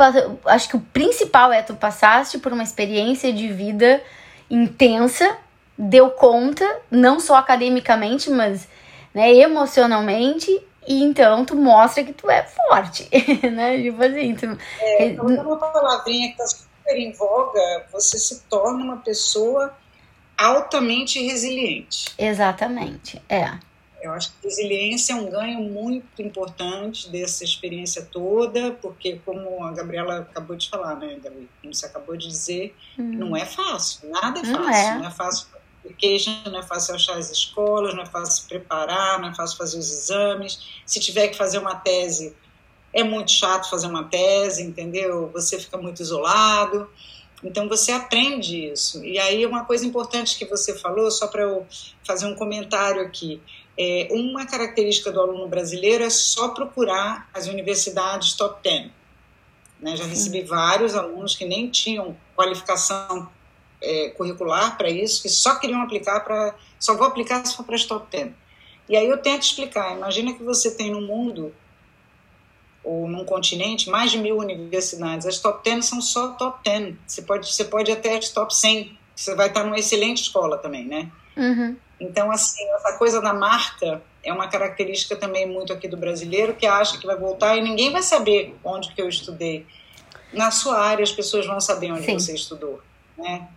acho que o principal é tu passaste por uma experiência de vida intensa, deu conta, não só academicamente, mas né, emocionalmente, e então tu mostra que tu é forte, né? Tipo assim, tu... É, então, uma palavrinha que tá super em voga, você se torna uma pessoa altamente resiliente. Exatamente, é. Eu acho que resiliência é um ganho muito importante dessa experiência toda, porque como a Gabriela acabou de falar, né, Gabi? Como você acabou de dizer, hum. não é fácil, nada é fácil. Não é, não é fácil application, não é fácil achar as escolas, não é fácil preparar, não é fácil fazer os exames. Se tiver que fazer uma tese, é muito chato fazer uma tese, entendeu? Você fica muito isolado. Então você aprende isso. E aí uma coisa importante que você falou, só para eu fazer um comentário aqui, é, uma característica do aluno brasileiro é só procurar as universidades top 10. Né? Já recebi vários alunos que nem tinham qualificação é, curricular para isso, que só queriam aplicar para. Só vou aplicar se for para as top 10. E aí eu tento explicar. Imagina que você tem no mundo ou num continente mais de mil universidades. As top 10 são só top 10. Você pode, você pode até as top 100. Você vai estar numa excelente escola também, né? Uhum. Então, assim, essa coisa da marca é uma característica também muito aqui do brasileiro que acha que vai voltar e ninguém vai saber onde que eu estudei. Na sua área, as pessoas vão saber onde Sim. você estudou, né?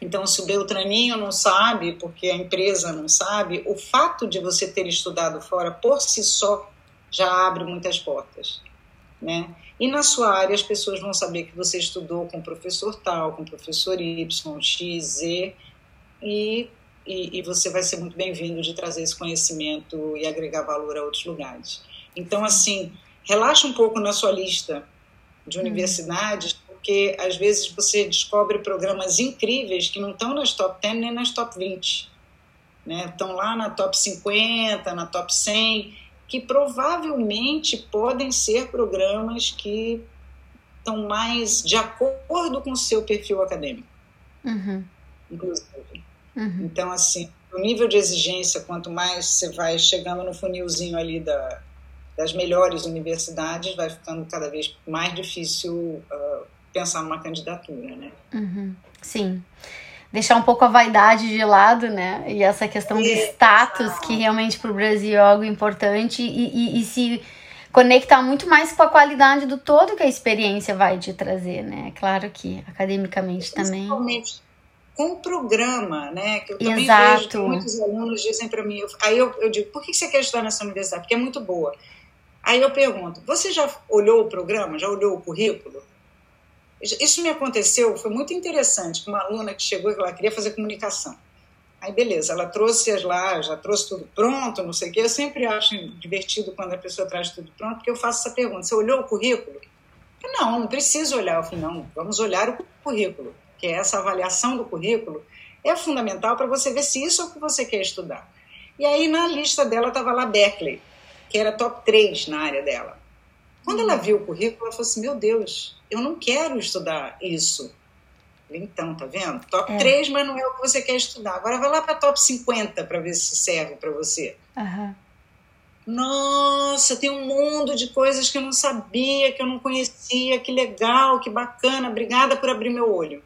Então, se o Beltraninho não sabe, porque a empresa não sabe, o fato de você ter estudado fora por si só já abre muitas portas, né? E na sua área as pessoas vão saber que você estudou com o professor tal, com o professor Y, X, Z, e e, e você vai ser muito bem-vindo de trazer esse conhecimento e agregar valor a outros lugares. Então, assim, relaxa um pouco na sua lista de uhum. universidades, porque às vezes você descobre programas incríveis que não estão nas top 10 nem nas top 20. Né? Estão lá na top 50, na top 100, que provavelmente podem ser programas que estão mais de acordo com o seu perfil acadêmico. Uhum. Inclusive. Uhum. Então, assim, o nível de exigência, quanto mais você vai chegando no funilzinho ali da, das melhores universidades, vai ficando cada vez mais difícil uh, pensar numa candidatura, né? Uhum. Sim. Deixar um pouco a vaidade de lado, né? E essa questão de status, que realmente para o Brasil é algo importante, e, e, e se conectar muito mais com a qualidade do todo que a experiência vai te trazer, né? Claro que academicamente também com o programa, né? Que eu também Exato. vejo que muitos alunos dizem para mim, eu, aí eu, eu digo, por que você quer estudar nessa universidade? Porque é muito boa. Aí eu pergunto, você já olhou o programa? Já olhou o currículo? Isso me aconteceu, foi muito interessante, com uma aluna que chegou e ela queria fazer comunicação. Aí, beleza, ela trouxe as lá, já trouxe tudo pronto, não sei o quê. Eu sempre acho divertido quando a pessoa traz tudo pronto, porque eu faço essa pergunta: você olhou o currículo? não, não preciso olhar. Eu falei, não, vamos olhar o currículo que é essa avaliação do currículo, é fundamental para você ver se isso é o que você quer estudar. E aí na lista dela estava lá Berkeley, que era top 3 na área dela. Quando ela viu o currículo, ela falou assim: Meu Deus, eu não quero estudar isso. Então, tá vendo? Top é. 3, mas não é o que você quer estudar. Agora vai lá para top 50 para ver se serve para você. Uhum. Nossa, tem um mundo de coisas que eu não sabia, que eu não conhecia, que legal, que bacana. Obrigada por abrir meu olho.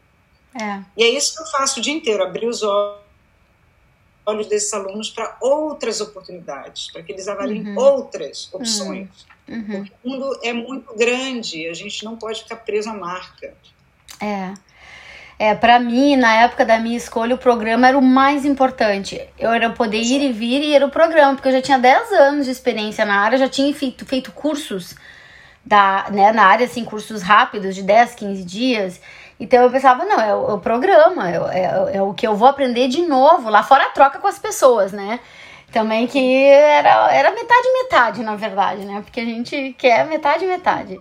É. E é isso que eu faço o dia inteiro, abrir os olhos desses alunos para outras oportunidades, para que eles avaliem uhum. outras opções. Uhum. uhum. O mundo é muito grande, a gente não pode ficar preso à marca. É. É, para mim, na época da minha escolha, o programa era o mais importante. Eu era poder ir e vir e era o programa, porque eu já tinha 10 anos de experiência na área, já tinha feito, feito cursos da, né, na área, assim, cursos rápidos de 10, 15 dias. Então eu pensava, não, é o, é o programa, é, é, é, o que eu vou aprender de novo, lá fora a troca com as pessoas, né? Também que era, era metade metade, na verdade, né? Porque a gente quer metade metade.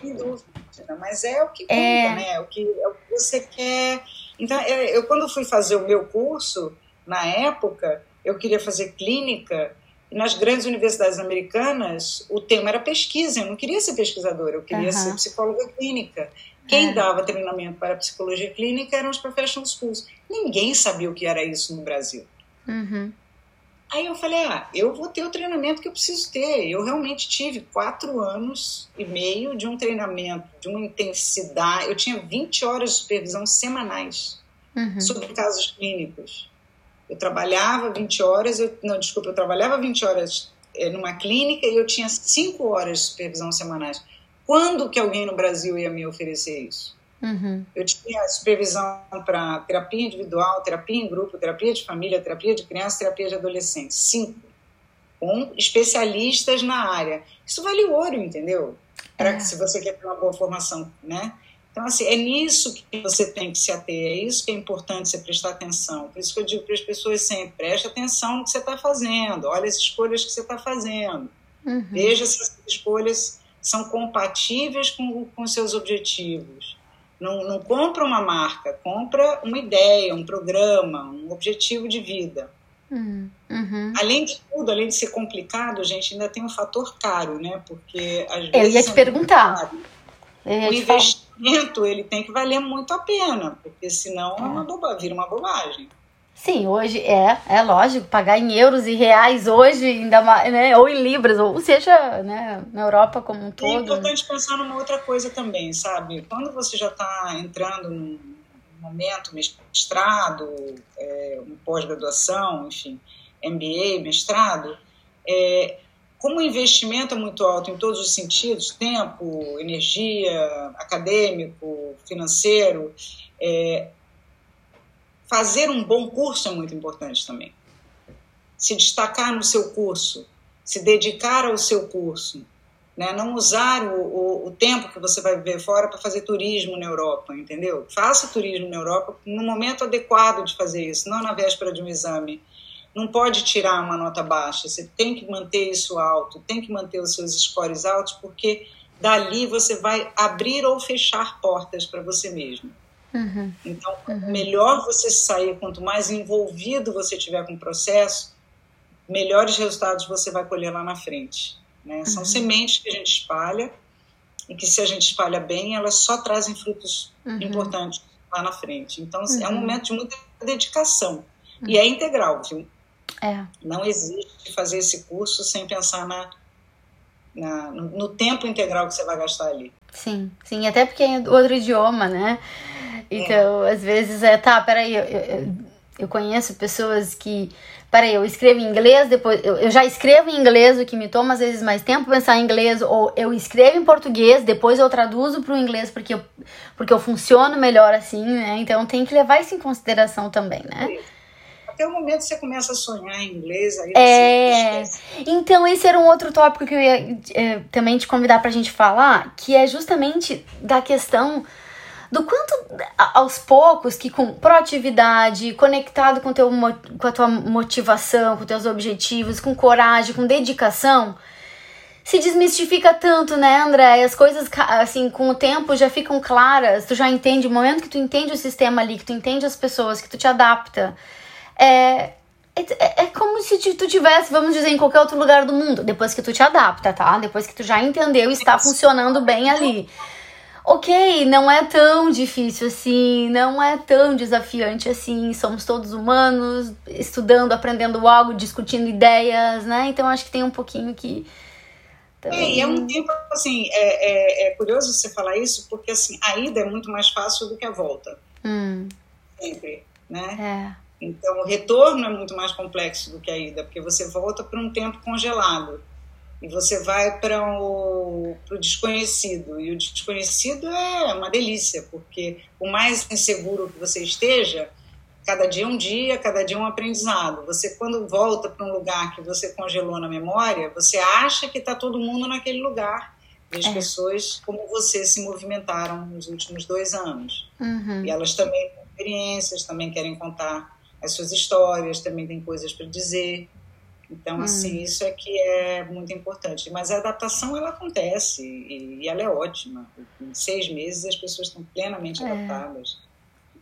Sem dúvida, mas é o que conta, é... né? É o que, é o que você quer. Então, eu, eu quando fui fazer o meu curso, na época, eu queria fazer clínica nas grandes universidades americanas, o tema era pesquisa. Eu não queria ser pesquisadora, eu queria uhum. ser psicóloga clínica. Quem é. dava treinamento para psicologia clínica eram os professional schools. Ninguém sabia o que era isso no Brasil. Uhum. Aí eu falei, ah, eu vou ter o treinamento que eu preciso ter. Eu realmente tive quatro anos e meio de um treinamento, de uma intensidade. Eu tinha 20 horas de supervisão semanais uhum. sobre casos clínicos. Eu trabalhava 20 horas, eu, não, desculpa, eu trabalhava 20 horas é, numa clínica e eu tinha 5 horas de supervisão semanais. Quando que alguém no Brasil ia me oferecer isso? Uhum. Eu tinha supervisão para terapia individual, terapia em grupo, terapia de família, terapia de criança, terapia de adolescente. Cinco. Com especialistas na área. Isso vale ouro, entendeu? Para é. se você quer ter uma boa formação, né? Então, assim, é nisso que você tem que se ater, é isso que é importante você prestar atenção. Por isso que eu digo para as pessoas sempre, preste atenção no que você está fazendo, olha as escolhas que você está fazendo. Uhum. Veja se essas escolhas são compatíveis com, com seus objetivos. Não, não compra uma marca, compra uma ideia, um programa, um objetivo de vida. Uhum. uhum. Além de tudo, além de ser complicado, gente, ainda tem um fator caro, né? Porque às vezes. Eu ia te é perguntar. o investimento ele tem que valer muito a pena, porque senão é. uma boba, vira uma bobagem. Sim, hoje é, é lógico, pagar em euros e reais hoje, ainda mais, né, ou em libras, ou seja, né, na Europa como um todo. É importante pensar numa outra coisa também, sabe? Quando você já está entrando num momento mestrado, é, pós-graduação, enfim, MBA, mestrado, é, como o investimento é muito alto em todos os sentidos, tempo, energia, acadêmico, financeiro, é, fazer um bom curso é muito importante também. Se destacar no seu curso, se dedicar ao seu curso, né? não usar o, o, o tempo que você vai viver fora para fazer turismo na Europa, entendeu? Faça turismo na Europa no momento adequado de fazer isso, não na véspera de um exame. Não pode tirar uma nota baixa, você tem que manter isso alto, tem que manter os seus scores altos, porque dali você vai abrir ou fechar portas para você mesmo. Uhum. Então, uhum. melhor você sair, quanto mais envolvido você tiver com o processo, melhores resultados você vai colher lá na frente. Né? São uhum. sementes que a gente espalha e que, se a gente espalha bem, elas só trazem frutos uhum. importantes lá na frente. Então, é um uhum. momento de muita dedicação. E é integral, viu? É. Não existe fazer esse curso sem pensar na, na no, no tempo integral que você vai gastar ali. Sim, sim, até porque é outro idioma, né? Então, às vezes é, tá, peraí, eu, eu, eu conheço pessoas que. Peraí, eu escrevo em inglês, depois. Eu, eu já escrevo em inglês, o que me toma às vezes mais tempo pensar em inglês, ou eu escrevo em português, depois eu traduzo para o inglês porque eu, porque eu funciono melhor assim, né? Então tem que levar isso em consideração também, né? até o momento que você começa a sonhar em inglês, aí é... Então, esse era um outro tópico que eu ia é, também te convidar pra gente falar, que é justamente da questão do quanto aos poucos que com proatividade, conectado com, teu, com a tua motivação, com teus objetivos, com coragem, com dedicação, se desmistifica tanto, né, André? As coisas, assim, com o tempo já ficam claras, tu já entende, o momento que tu entende o sistema ali, que tu entende as pessoas, que tu te adapta, é, é, é, como se tu tivesse, vamos dizer, em qualquer outro lugar do mundo, depois que tu te adapta, tá? Depois que tu já entendeu e está funcionando bem ali. Ok, não é tão difícil assim, não é tão desafiante assim, somos todos humanos, estudando, aprendendo algo, discutindo ideias, né? Então acho que tem um pouquinho que. Também... É, e é um tempo, assim, é, é, é, curioso você falar isso, porque assim, a ida é muito mais fácil do que a volta. Hum. Sempre, né? É. Então, o retorno é muito mais complexo do que a ida, porque você volta para um tempo congelado e você vai para o, desconhecido. E o desconhecido é uma delícia, porque o mais inseguro que você esteja, cada dia é um dia, cada dia é um aprendizado. Você, quando volta para um lugar que você congelou na memória, você acha que está todo mundo naquele lugar. E as é. pessoas como você se movimentaram nos últimos dois anos. Uhum. E elas também têm experiências, também querem contar as suas histórias, também tem coisas para dizer. Então, hum. assim, isso é que é muito importante. Mas a adaptação, ela acontece e, e ela é ótima. Em seis meses, as pessoas estão plenamente é. adaptadas.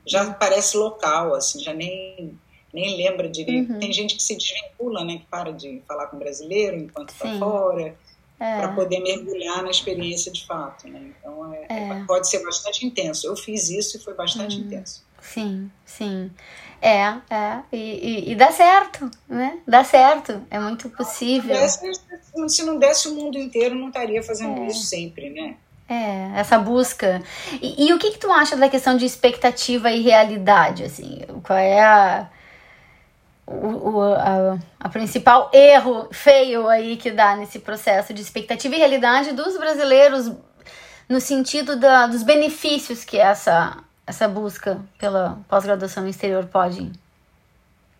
Já hum. parece local, assim, já nem, nem lembra direito. Uhum. Tem gente que se desvincula, né, que para de falar com brasileiro enquanto está fora, é. para poder mergulhar na experiência de fato. Né? Então, é, é. pode ser bastante intenso. Eu fiz isso e foi bastante uhum. intenso. Sim, sim. É, é. E, e, e, dá certo, né? Dá certo. É muito possível. Se não desse o mundo inteiro, não estaria fazendo é. isso sempre, né? É, essa busca. E, e, o que, que tu acha da questão de expectativa e realidade, assim? Qual é a, o, o, a, a principal erro feio aí que dá nesse processo de expectativa e realidade dos brasileiros no sentido da, dos benefícios que essa, essa busca pela pós-graduação no exterior pode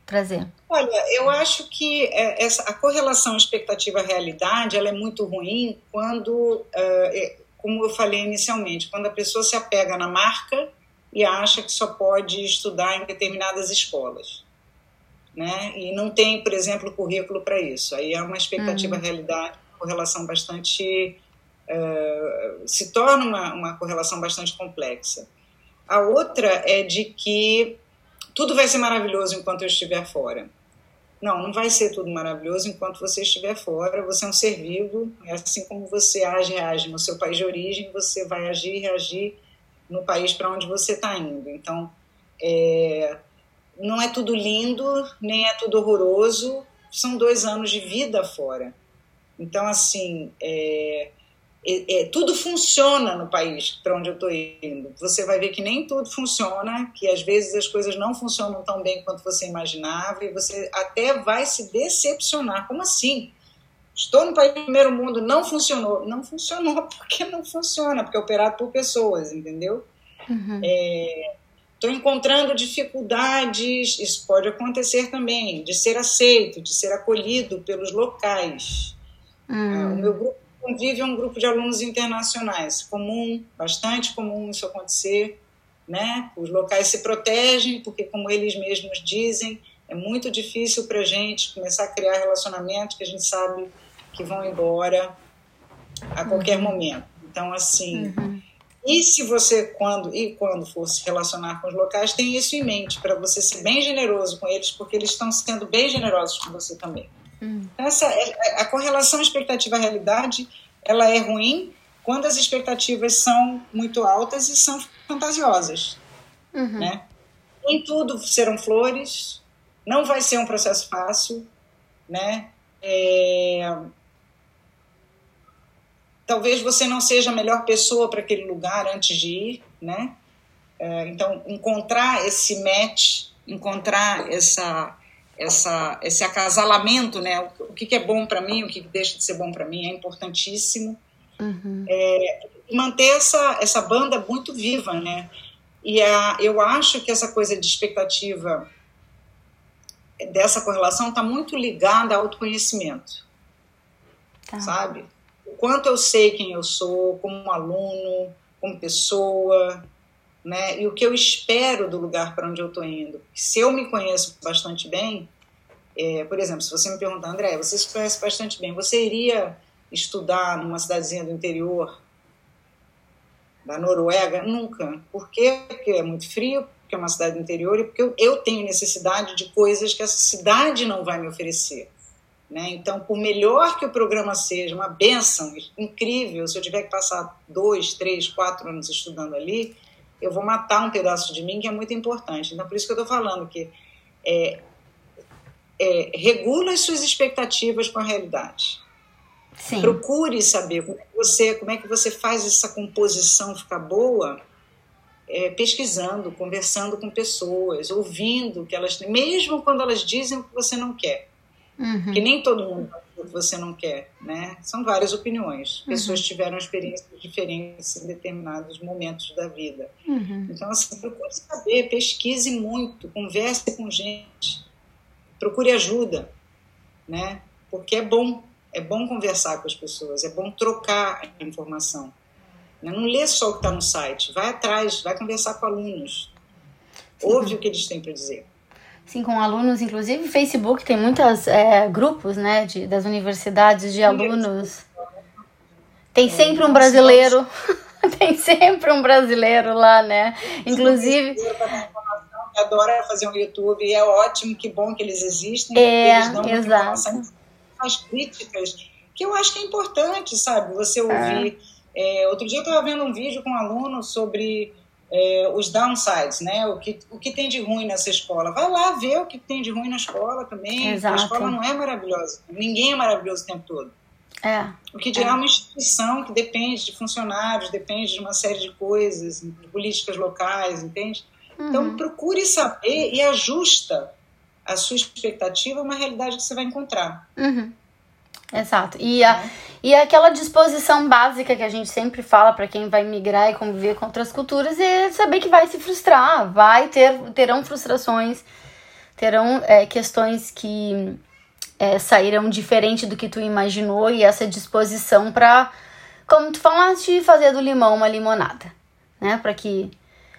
trazer? Olha, eu acho que é, essa, a correlação expectativa-realidade ela é muito ruim quando, uh, como eu falei inicialmente, quando a pessoa se apega na marca e acha que só pode estudar em determinadas escolas. Né? E não tem, por exemplo, currículo para isso. Aí é uma expectativa-realidade, uhum. correlação bastante. Uh, se torna uma, uma correlação bastante complexa. A outra é de que tudo vai ser maravilhoso enquanto eu estiver fora. Não, não vai ser tudo maravilhoso enquanto você estiver fora. Você é um ser vivo, é assim como você age e reage no seu país de origem, você vai agir e reagir no país para onde você está indo. Então, é, não é tudo lindo, nem é tudo horroroso. São dois anos de vida fora. Então, assim, é, é, é, tudo funciona no país para onde eu estou indo. Você vai ver que nem tudo funciona, que às vezes as coisas não funcionam tão bem quanto você imaginava e você até vai se decepcionar. Como assim? Estou no país do primeiro mundo, não funcionou. Não funcionou porque não funciona, porque é operado por pessoas, entendeu? Uhum. Estou é, encontrando dificuldades, isso pode acontecer também, de ser aceito, de ser acolhido pelos locais. Uhum. o meu grupo convive um grupo de alunos internacionais. Comum, bastante comum isso acontecer. Né? Os locais se protegem, porque, como eles mesmos dizem, é muito difícil para a gente começar a criar relacionamentos que a gente sabe que vão embora a qualquer uhum. momento. Então, assim, uhum. e se você, quando e quando for se relacionar com os locais, tem isso em mente, para você ser bem generoso com eles, porque eles estão sendo bem generosos com você também. Hum. Essa, é, a correlação expectativa-realidade ela é ruim quando as expectativas são muito altas e são fantasiosas. Uhum. Né? Nem tudo serão flores, não vai ser um processo fácil, né? É... Talvez você não seja a melhor pessoa para aquele lugar antes de ir, né? É, então, encontrar esse match, encontrar essa essa, esse acasalamento, né? O, que, é bom para mim, o que, que deixa de ser bom para mim é importantíssimo. Uhum. É, manter essa, essa banda muito viva, né? E a, eu acho que essa coisa de expectativa dessa correlação está muito ligada ao autoconhecimento, tá. sabe? O quanto eu sei quem eu sou como aluno, como pessoa, né? E o que eu espero do lugar para onde eu estou indo. Se eu me conheço bastante bem, é, por exemplo, se você me perguntar, André, você se conhece bastante bem, você iria estudar numa cidadezinha do interior da Noruega? Nunca. Por quê? Porque é muito frio, porque é uma cidade do interior e porque eu, eu tenho necessidade de coisas que essa cidade não vai me oferecer. Né? Então, por melhor que o programa seja, uma benção incrível, se eu tiver que passar dois, três, quatro anos estudando ali, eu vou matar um pedaço de mim que é muito importante. Então, por isso que eu estou falando que é, é, regula as suas expectativas com a realidade. Sim. Procure saber como é, que você, como é que você faz essa composição ficar boa, é, pesquisando, conversando com pessoas, ouvindo o que elas mesmo quando elas dizem o que você não quer. Uhum. Que nem todo mundo que você não quer, né? São várias opiniões. Uhum. Pessoas tiveram experiências diferentes em determinados momentos da vida. Uhum. Então, assim, procure saber, pesquise muito, converse com gente, procure ajuda, né? Porque é bom, é bom conversar com as pessoas, é bom trocar informação. Né? Não lê só o que está no site, vai atrás, vai conversar com alunos, ouve o que eles têm para dizer. Sim, com alunos, inclusive Facebook tem muitos é, grupos, né, de, das universidades de alunos. Tem sempre um brasileiro, tem sempre um brasileiro lá, né? Inclusive. Adora fazer um YouTube e é ótimo, que bom que eles existem. É, eles dão exato. As críticas, que eu acho que é importante, sabe? Você ouvir. É. É, outro dia eu estava vendo um vídeo com um aluno sobre é, os downsides, né? O que, o que tem de ruim nessa escola. Vai lá ver o que tem de ruim na escola também. Exato. A escola não é maravilhosa. Ninguém é maravilhoso o tempo todo. É. O que dirá é. uma instituição que depende de funcionários, depende de uma série de coisas, de políticas locais, entende? Uhum. Então procure saber e ajusta a sua expectativa a uma realidade que você vai encontrar. Uhum. Exato. E, a, é. e aquela disposição básica que a gente sempre fala para quem vai migrar e conviver com outras culturas é saber que vai se frustrar, vai ter terão frustrações, terão é, questões que é, saíram diferente do que tu imaginou e essa disposição para, como tu falaste, fazer do limão uma limonada, né? Para que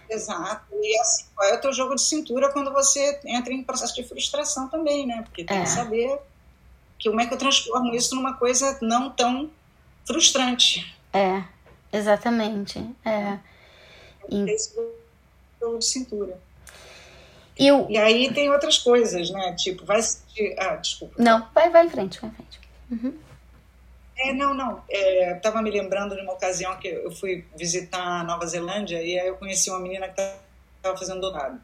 Exato. E assim, qual é o teu jogo de cintura quando você entra em processo de frustração também, né? Porque tem é. que saber que como é que eu transformo isso numa coisa não tão frustrante. É, exatamente. É. E... Esse jogo de cintura. E, o... e aí tem outras coisas, né? Tipo, vai. Ah, desculpa. Não, vai, vai em frente, vai em frente. Uhum. É, não, não. Estava é, me lembrando de uma ocasião que eu fui visitar a Nova Zelândia e aí eu conheci uma menina que estava fazendo doutorado.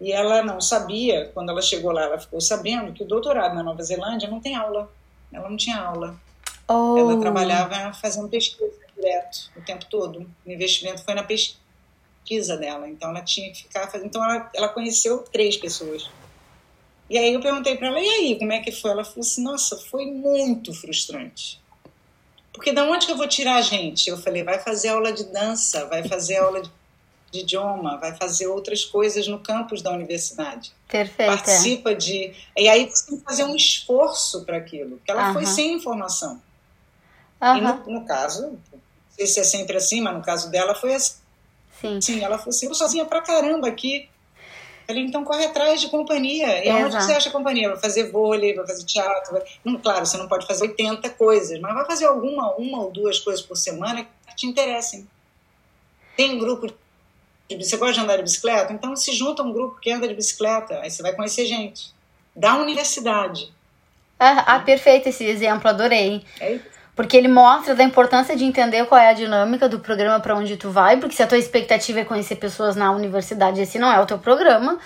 E ela não sabia, quando ela chegou lá, ela ficou sabendo que o doutorado na Nova Zelândia não tem aula. Ela não tinha aula. Oh. Ela trabalhava fazendo pesquisa direto, o tempo todo. O investimento foi na pesquisa dela, então ela tinha que ficar fazendo. Então ela, ela conheceu três pessoas. E aí eu perguntei para ela, e aí, como é que foi? Ela falou assim: nossa, foi muito frustrante. Porque da onde que eu vou tirar a gente? Eu falei: vai fazer aula de dança, vai fazer aula de, de idioma, vai fazer outras coisas no campus da universidade. Perfeito. É. Participa de. E aí você tem que fazer um esforço para aquilo, porque ela foi sem informação. E no, no caso, não sei se é sempre assim, mas no caso dela foi assim Sim. Sim, ela falou assim, eu sozinha pra caramba aqui. Falei, então corre atrás de companhia. E onde você acha companhia? Vai fazer vôlei, vai fazer teatro. Vai... Hum, claro, você não pode fazer 80 coisas, mas vai fazer alguma, uma ou duas coisas por semana que te interessem. Tem grupo de... Você gosta de andar de bicicleta? Então se junta um grupo que anda de bicicleta, aí você vai conhecer gente. Da universidade. Ah, ah perfeito esse exemplo, adorei. É. Porque ele mostra da importância de entender qual é a dinâmica do programa para onde tu vai, porque se a tua expectativa é conhecer pessoas na universidade, esse não é o teu programa.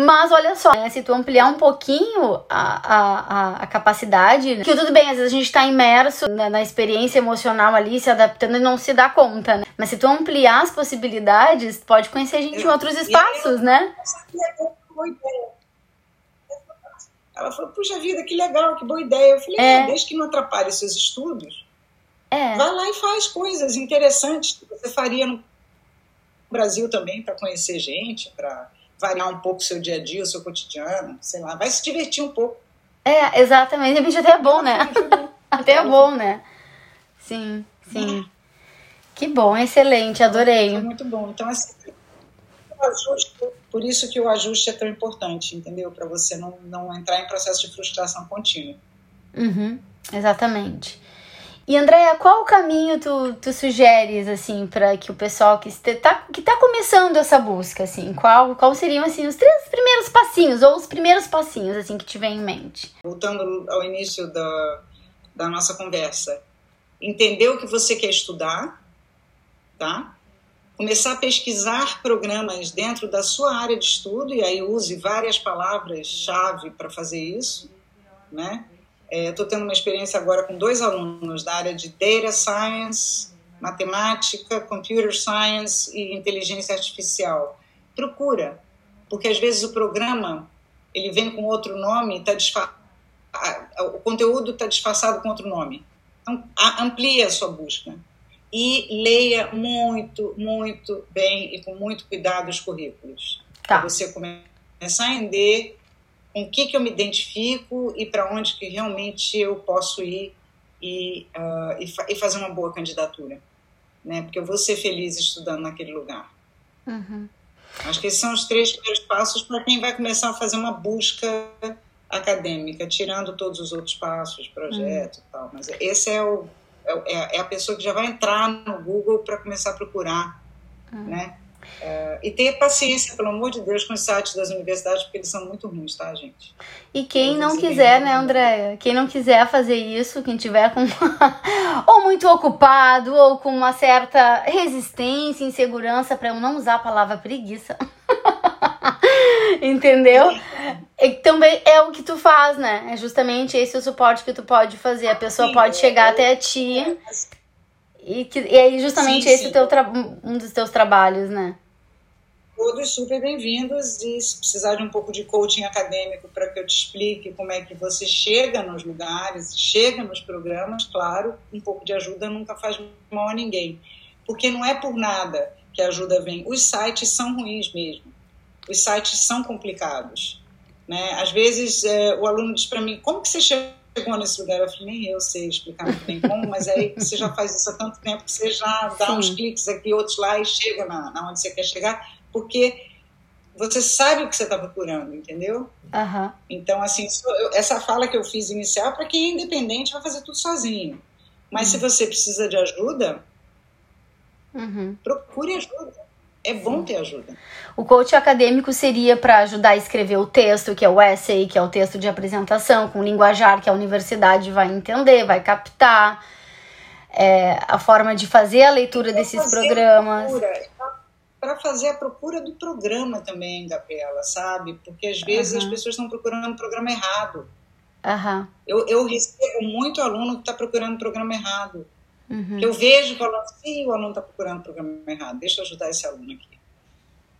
Mas olha só, né, se tu ampliar um pouquinho a, a, a, capacidade, né, que tudo bem, às vezes a gente está imerso na, na, experiência emocional ali, se adaptando e não se dá conta, né? Mas se tu ampliar as possibilidades, pode conhecer gente em outros espaços, né? Ela falou, puxa vida, que legal, que boa ideia. Eu falei, é. é desde que não atrapalhe seus estudos, é. vai lá e faz coisas interessantes que você faria no Brasil também para conhecer gente, para variar um pouco o seu dia a dia, o seu cotidiano, sei lá, vai se divertir um pouco. É, exatamente. De repente até é bom, né? até é bom, né? Sim, sim. Que bom, excelente, adorei. Foi muito bom. Então, assim, ajuste, por isso que o ajuste é tão importante, entendeu? Para você não, não entrar em processo de frustração contínua. Uhum, exatamente. E Andréia, qual o caminho tu, tu sugeres assim para que o pessoal que está que tá começando essa busca assim, qual qual seriam assim os três primeiros passinhos ou os primeiros passinhos assim que tiver em mente? Voltando ao início da, da nossa conversa, entender o que você quer estudar, tá? começar a pesquisar programas dentro da sua área de estudo, e aí use várias palavras-chave para fazer isso. Né? Estou é, tendo uma experiência agora com dois alunos da área de Data Science, Matemática, Computer Science e Inteligência Artificial. Procura, porque às vezes o programa ele vem com outro nome, tá disfa... o conteúdo está disfarçado com outro nome. Então, amplia a sua busca e leia muito, muito bem e com muito cuidado os currículos. Tá. Para você começar a entender com o que, que eu me identifico e para onde que realmente eu posso ir e, uh, e, fa e, fazer uma boa candidatura. Né? Porque eu vou ser feliz estudando naquele lugar. Uhum. Acho que esses são os três primeiros passos para quem vai começar a fazer uma busca acadêmica, tirando todos os outros passos, projeto uhum. e tal. Mas esse é o, é, é, é a pessoa que já vai entrar no Google para começar a procurar, uhum. né? É, e ter paciência, pelo amor de Deus, com os sites das universidades, porque eles são muito ruins, tá, gente? E quem não quiser, né, Andréia? Quem não quiser fazer isso, quem tiver com. ou muito ocupado, ou com uma certa resistência, insegurança, para eu não usar a palavra preguiça. Entendeu? E também é o que tu faz, né? É justamente esse o suporte que tu pode fazer. A pessoa sim, pode chegar até ti. E, que, e aí, justamente, sim, esse sim. Teu um dos teus trabalhos, né? todos super bem-vindos e se precisar de um pouco de coaching acadêmico para que eu te explique como é que você chega nos lugares, chega nos programas, claro, um pouco de ajuda nunca faz mal a ninguém. Porque não é por nada que a ajuda vem. Os sites são ruins mesmo. Os sites são complicados. Né? Às vezes é, o aluno diz para mim, como que você chegou nesse lugar? Eu falei, nem eu sei explicar muito bem como, mas aí você já faz isso há tanto tempo que você já dá Sim. uns cliques aqui, outros lá e chega na, na onde você quer chegar porque você sabe o que você está procurando, entendeu? Uhum. Então, assim, essa fala que eu fiz inicial, para quem é independente, vai fazer tudo sozinho. Mas uhum. se você precisa de ajuda, uhum. procure ajuda. É bom Sim. ter ajuda. O coach acadêmico seria para ajudar a escrever o texto, que é o essay, que é o texto de apresentação, com linguajar que a universidade vai entender, vai captar. É, a forma de fazer a leitura desses programas. Para fazer a procura do programa também, Gabriela, sabe? Porque às vezes uhum. as pessoas estão procurando o programa errado. Uhum. Eu, eu recebo muito aluno que está procurando o programa errado. Uhum. Eu vejo que o aluno, sim, o aluno está procurando o programa errado, deixa eu ajudar esse aluno aqui.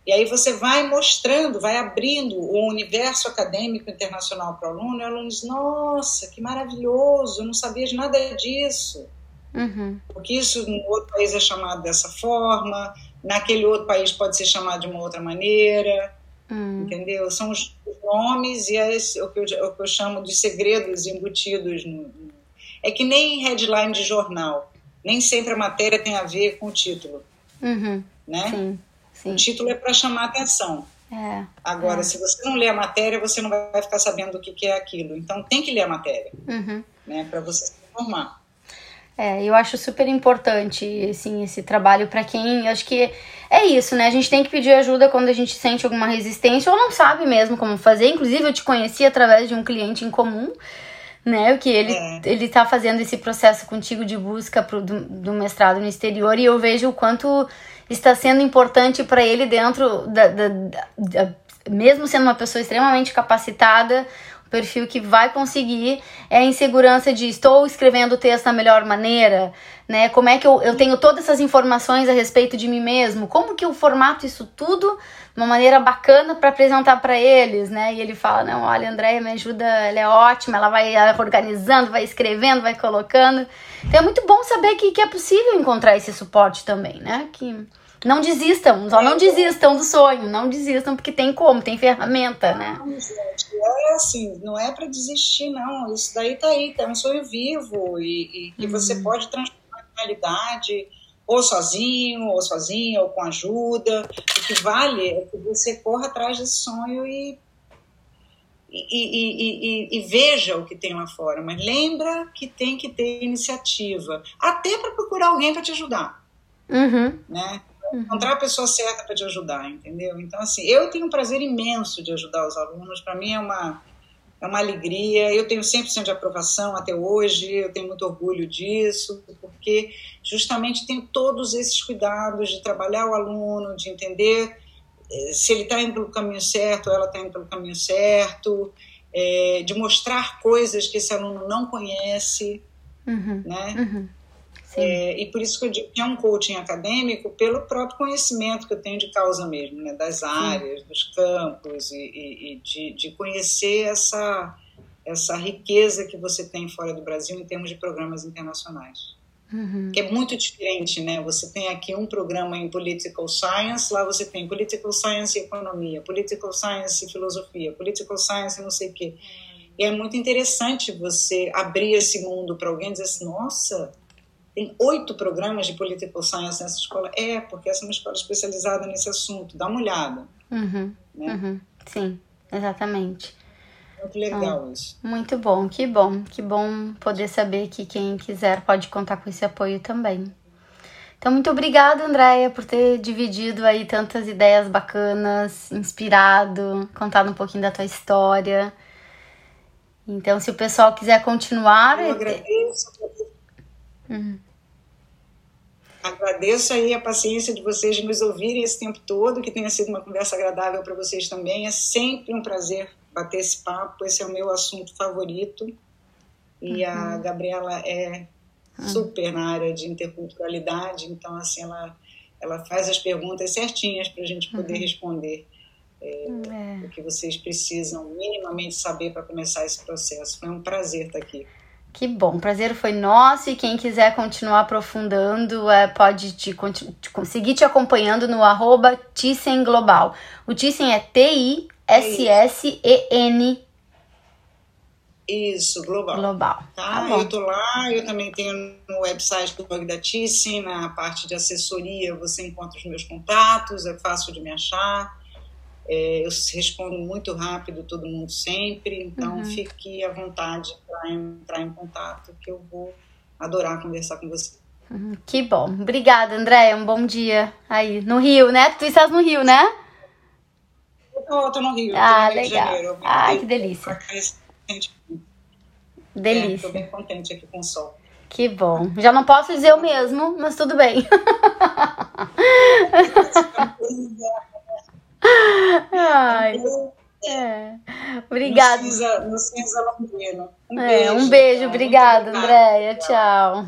E aí você vai mostrando, vai abrindo o universo acadêmico internacional para o aluno, e o aluno diz, nossa, que maravilhoso, eu não sabia de nada disso. Uhum. Porque isso no outro país é chamado dessa forma, naquele outro país pode ser chamado de uma outra maneira, hum. entendeu? São os nomes e as, o, que eu, o que eu chamo de segredos embutidos. No, é que nem headline de jornal, nem sempre a matéria tem a ver com o título, uhum. né? Sim, sim. O título é para chamar atenção. É, Agora, é. se você não lê a matéria, você não vai ficar sabendo o que, que é aquilo. Então, tem que ler a matéria, uhum. né? Para você se informar. É, eu acho super importante assim, esse trabalho para quem. Acho que é isso, né? A gente tem que pedir ajuda quando a gente sente alguma resistência ou não sabe mesmo como fazer. Inclusive, eu te conheci através de um cliente em comum, né? Que ele, é. ele tá fazendo esse processo contigo de busca pro, do, do mestrado no exterior e eu vejo o quanto está sendo importante para ele dentro da, da, da, mesmo sendo uma pessoa extremamente capacitada, perfil que vai conseguir é a insegurança de estou escrevendo o texto da melhor maneira, né? Como é que eu, eu tenho todas essas informações a respeito de mim mesmo? Como que eu formato isso tudo de uma maneira bacana para apresentar para eles, né? E ele fala: "Não, olha, Andréia me ajuda, ela é ótima, ela vai organizando, vai escrevendo, vai colocando". Então é muito bom saber que, que é possível encontrar esse suporte também, né? Que não desistam, só não desistam do sonho, não desistam porque tem como, tem ferramenta, né? Não, gente, é assim, não é para desistir, não. Isso daí tá aí, tá um sonho vivo e, que uhum. você pode transformar em realidade, ou sozinho, ou sozinha, ou com ajuda. O que vale é que você corra atrás desse sonho e e, e, e, e, veja o que tem lá fora, mas lembra que tem que ter iniciativa, até para procurar alguém para te ajudar, uhum. né? Uhum. encontrar a pessoa certa para te ajudar, entendeu? Então, assim, eu tenho um prazer imenso de ajudar os alunos, para mim é uma, é uma alegria, eu tenho 100% de aprovação até hoje, eu tenho muito orgulho disso, porque justamente tenho todos esses cuidados de trabalhar o aluno, de entender eh, se ele está indo pelo caminho certo ou ela está indo pelo caminho certo, é, de mostrar coisas que esse aluno não conhece, uhum. né? Uhum. É, e por isso que eu digo que é um coaching acadêmico pelo próprio conhecimento que eu tenho de causa mesmo, né, das áreas, Sim. dos campos, e, e, e de, de, conhecer essa, essa riqueza que você tem fora do Brasil em termos de programas internacionais. Uhum. Que é muito diferente, né? Você tem aqui um programa em Political Science, lá você tem Political Science e Economia, Political Science e Filosofia, Political Science e não sei o quê. E é muito interessante você abrir esse mundo para alguém e dizer assim, nossa, tem oito programas de Political Science nessa escola. É, porque essa é uma escola especializada nesse assunto. Dá uma olhada. Uhum, né? uhum. Sim, exatamente. Muito legal ah, isso. Muito bom, que bom. Que bom poder saber que quem quiser pode contar com esse apoio também. Então, muito obrigada, Andréia, por ter dividido aí tantas ideias bacanas, inspirado, contado um pouquinho da tua história. Então, se o pessoal quiser continuar. Eu agradeço. Uhum. Agradeço aí a paciência de vocês de nos ouvirem esse tempo todo, que tenha sido uma conversa agradável para vocês também. É sempre um prazer bater esse papo, esse é o meu assunto favorito. E uhum. a Gabriela é uhum. super na área de interculturalidade, então assim ela ela faz as perguntas certinhas para a gente poder uhum. responder é, é. o que vocês precisam minimamente saber para começar esse processo. Foi um prazer estar aqui. Que bom, o prazer foi nosso e quem quiser continuar aprofundando é, pode te, te, conseguir te acompanhando no arroba Thyssen Global. O Thyssen é T-I-S-S-S-E-N. Isso, global. Global. Tá, tá eu tô lá, eu também tenho no website do blog da Thyssen, na parte de assessoria você encontra os meus contatos, é fácil de me achar. É, eu respondo muito rápido, todo mundo sempre, então uhum. fique à vontade para entrar em contato, que eu vou adorar conversar com você. Uhum, que bom. Obrigada, Andréia. Um bom dia aí no Rio, né? Tu estás no Rio, né? Eu tô, tô no Rio. Ah, no Rio legal. De Ai, que delícia. Delícia. Estou bem contente aqui com o sol. Que bom. Já não posso dizer o mesmo, mas tudo bem. Ai. É. Obrigada. No cinza, no cinza Um é, beijo. Um beijo, obrigada, Andréia. Tchau.